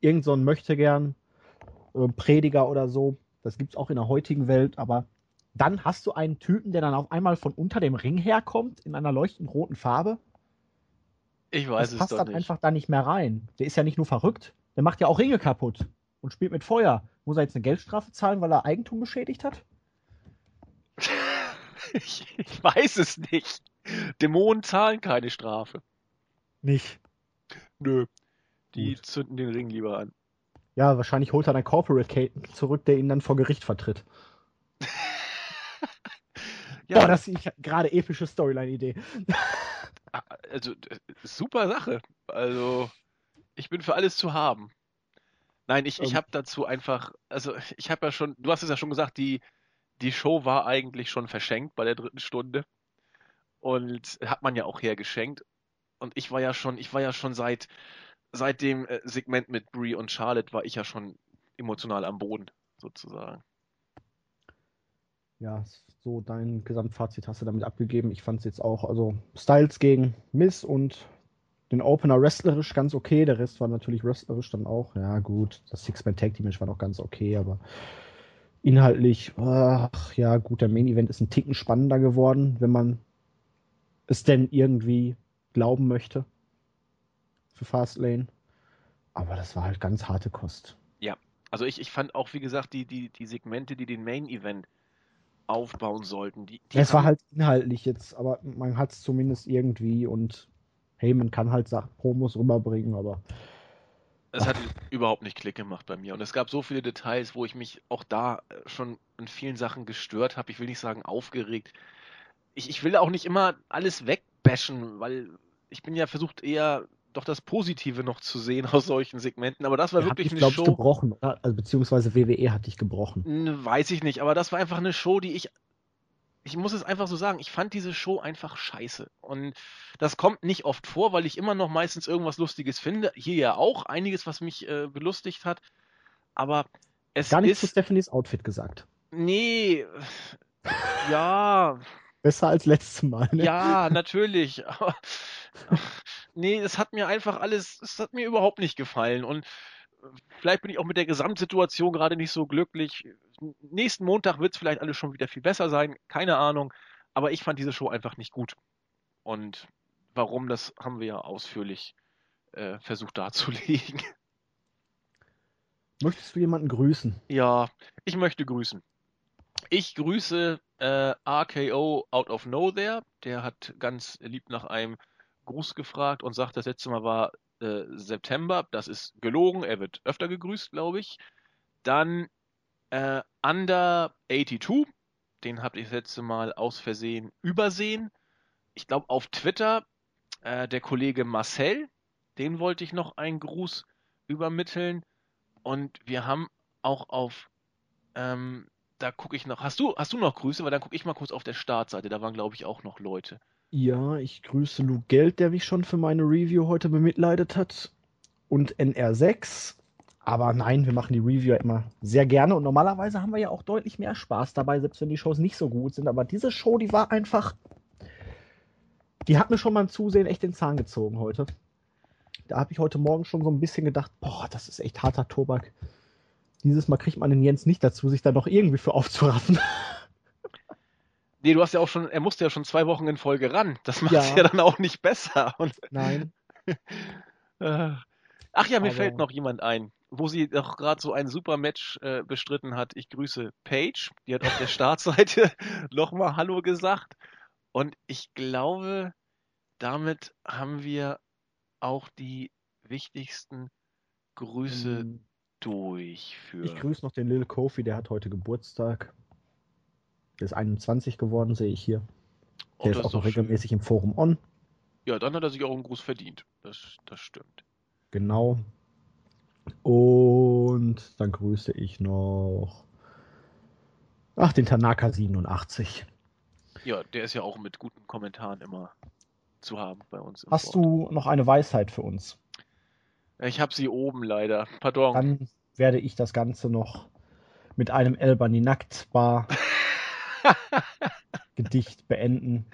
irgend so ein Möchtegern, äh, Prediger oder so. Das gibt es auch in der heutigen Welt, aber dann hast du einen Typen, der dann auf einmal von unter dem Ring herkommt, in einer leuchtend roten Farbe. Ich weiß das es passt doch dann nicht. einfach da nicht mehr rein. Der ist ja nicht nur verrückt, der macht ja auch Ringe kaputt und spielt mit Feuer. Muss er jetzt eine Geldstrafe zahlen, weil er Eigentum beschädigt hat? ich, <laughs> ich weiß es nicht. Dämonen zahlen keine Strafe. Nicht. Nö. Die Gut. zünden den Ring lieber an. Ja, wahrscheinlich holt er einen Corporate Kate zurück, der ihn dann vor Gericht vertritt. <laughs> ja. Boah, das ist gerade epische Storyline-Idee. Ah, also, super Sache. Also, ich bin für alles zu haben. Nein, ich, ich ähm. habe dazu einfach, also ich habe ja schon, du hast es ja schon gesagt, die, die Show war eigentlich schon verschenkt bei der dritten Stunde. Und hat man ja auch hergeschenkt. Und ich war ja schon, ich war ja schon seit, seit dem äh, Segment mit Brie und Charlotte war ich ja schon emotional am Boden, sozusagen. Ja, so dein Gesamtfazit hast du damit abgegeben. Ich fand es jetzt auch, also Styles gegen Miss und den Opener wrestlerisch ganz okay. Der Rest war natürlich wrestlerisch dann auch. Ja, gut, das Six-Man-Tag-Team war noch ganz okay, aber inhaltlich, ach ja, gut, der Main-Event ist ein Ticken spannender geworden, wenn man es denn irgendwie glauben möchte für Fastlane. Aber das war halt ganz harte Kost. Ja, also ich, ich fand auch, wie gesagt, die, die, die Segmente, die den Main Event aufbauen sollten. Die, die es war halt inhaltlich jetzt, aber man hat es zumindest irgendwie und hey, man kann halt Sachen, Promos rüberbringen, aber Es hat überhaupt nicht Klick gemacht bei mir. Und es gab so viele Details, wo ich mich auch da äh, schon in vielen Sachen gestört habe. Ich will nicht sagen aufgeregt. Ich, ich will auch nicht immer alles wegbashen, weil ich bin ja versucht eher doch das Positive noch zu sehen aus solchen Segmenten. Aber das war hat wirklich eine glaube ich, Show. gebrochen, oder? Also, beziehungsweise WWE hat dich gebrochen. Weiß ich nicht, aber das war einfach eine Show, die ich. Ich muss es einfach so sagen, ich fand diese Show einfach scheiße. Und das kommt nicht oft vor, weil ich immer noch meistens irgendwas Lustiges finde. Hier ja auch einiges, was mich äh, belustigt hat. Aber es Gar nichts zu ist. Stephanies Outfit gesagt. Nee. Ja, Besser als letztes Mal, ne? ja, natürlich. <laughs> Aber nee, es hat mir einfach alles, es hat mir überhaupt nicht gefallen. Und vielleicht bin ich auch mit der Gesamtsituation gerade nicht so glücklich. Nächsten Montag wird es vielleicht alles schon wieder viel besser sein, keine Ahnung. Aber ich fand diese Show einfach nicht gut. Und warum, das haben wir ja ausführlich äh, versucht darzulegen. <laughs> Möchtest du jemanden grüßen? Ja, ich möchte grüßen. Ich grüße äh, RKO Out of Nowhere. Der hat ganz lieb nach einem Gruß gefragt und sagt, das letzte Mal war äh, September. Das ist gelogen. Er wird öfter gegrüßt, glaube ich. Dann äh, Under 82. Den habe ich das letzte Mal aus Versehen übersehen. Ich glaube auf Twitter äh, der Kollege Marcel. Den wollte ich noch einen Gruß übermitteln. Und wir haben auch auf, ähm, da gucke ich noch, hast du, hast du noch Grüße? Weil dann gucke ich mal kurz auf der Startseite, da waren glaube ich auch noch Leute. Ja, ich grüße Luke Geld, der mich schon für meine Review heute bemitleidet hat. Und NR6. Aber nein, wir machen die Review immer sehr gerne. Und normalerweise haben wir ja auch deutlich mehr Spaß dabei, selbst wenn die Shows nicht so gut sind. Aber diese Show, die war einfach. Die hat mir schon beim Zusehen echt den Zahn gezogen heute. Da habe ich heute Morgen schon so ein bisschen gedacht, boah, das ist echt harter Tobak. Dieses Mal kriegt man den Jens nicht dazu, sich da noch irgendwie für aufzuraffen. <laughs> Nee, du hast ja auch schon, er musste ja schon zwei Wochen in Folge ran. Das macht Ja. es ja dann auch nicht besser. Und, Nein. <laughs> äh, ach ja, mir Aber- fällt noch jemand ein, wo sie doch gerade so ein super Match äh, bestritten hat. Ich grüße Paige, die hat auf der <laughs> Startseite nochmal Hallo gesagt. Und ich glaube, damit haben wir auch die wichtigsten Grüße Ähm, durch für. Ich grüße noch den Lil Kofi, der hat heute Geburtstag. Der ist 21 geworden, sehe ich hier. Oh, Der ist das auch ist noch doch schön. regelmäßig im Forum on. Ja, dann hat er sich auch einen Gruß verdient. Das, das stimmt. Genau. Und dann grüße ich noch. Ach, den Tanaka 87. Ja, der ist ja auch mit guten Kommentaren immer zu haben bei uns. Hast Board. du noch eine Weisheit für uns? Ich habe sie oben leider. Pardon. Dann werde ich das Ganze noch mit einem Elbani Nacktbar <laughs> Gedicht beenden.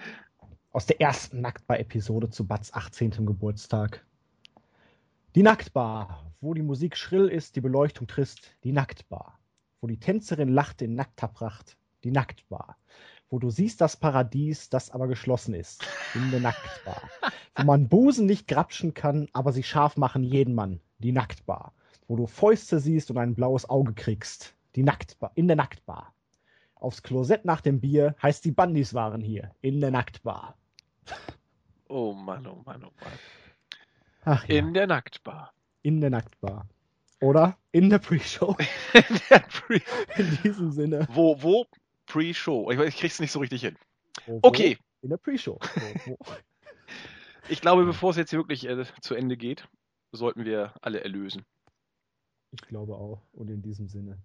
Aus der ersten Nacktbar-Episode zu Bats 18. Geburtstag. Die Nacktbar, wo die Musik schrill ist, die Beleuchtung trist. Die Nacktbar, wo die Tänzerin lacht in nackter Pracht. Die Nacktbar, wo du siehst das Paradies, das aber geschlossen ist. In der Nacktbar, wo man Busen nicht grapschen kann, aber sie scharf machen jeden Mann. Die Nacktbar, wo du Fäuste siehst und ein blaues Auge kriegst. Die Nacktbar, in der Nacktbar. Aufs Klosett nach dem Bier heißt die Bandis waren hier. In der Nacktbar. <laughs> Oh Mann, oh Mann, oh Mann. Ach ja, In der Nacktbar. in der Nacktbar. Oder in der Pre-Show. <laughs> In der Pre <laughs> In diesem Sinne. wo, wo? Pre-Show. Ich, ich krieg's nicht so richtig hin. Wo, wo? Okay, In der Pre-Show. Ich glaube, bevor es jetzt hier wirklich äh, zu Ende geht, sollten wir alle erlösen. Ich glaube auch. Und in diesem Sinne.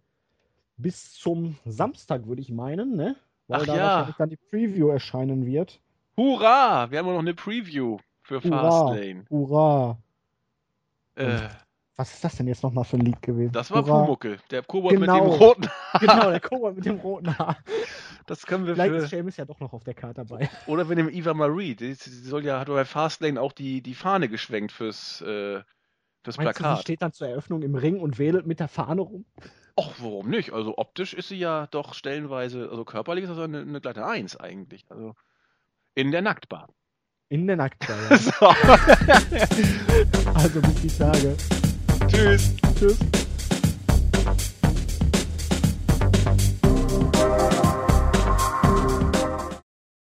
Bis zum Samstag würde ich meinen, ne? Weil Ach da ja. wahrscheinlich dann die Preview erscheinen wird. Hurra! Wir haben noch eine Preview für Hurra. Fastlane. Hurra! Äh, Was ist das denn jetzt nochmal für ein Lied gewesen? das war. Pumuckel, der Kobold Genau. mit dem roten. <laughs> Genau, der Kobold mit dem roten Haar. Das können wir Vielleicht ist für. Seamus ja doch noch auf der Karte dabei. Oder wir nehmen Eva Marie. Die, die soll ja, hat bei Fastlane auch die, die Fahne geschwenkt fürs, äh, fürs Meinst du, sie Plakat. steht dann zur Eröffnung im Ring und wedelt mit der Fahne rum? Och, warum nicht? Also optisch ist sie ja doch stellenweise, also körperlich ist das eine, eine glatte Eins eigentlich. Also in der Nacktbar. In der Nacktbar. <laughs> Ja. So. <laughs> also bis die Tage. Tschüss. Tschüss.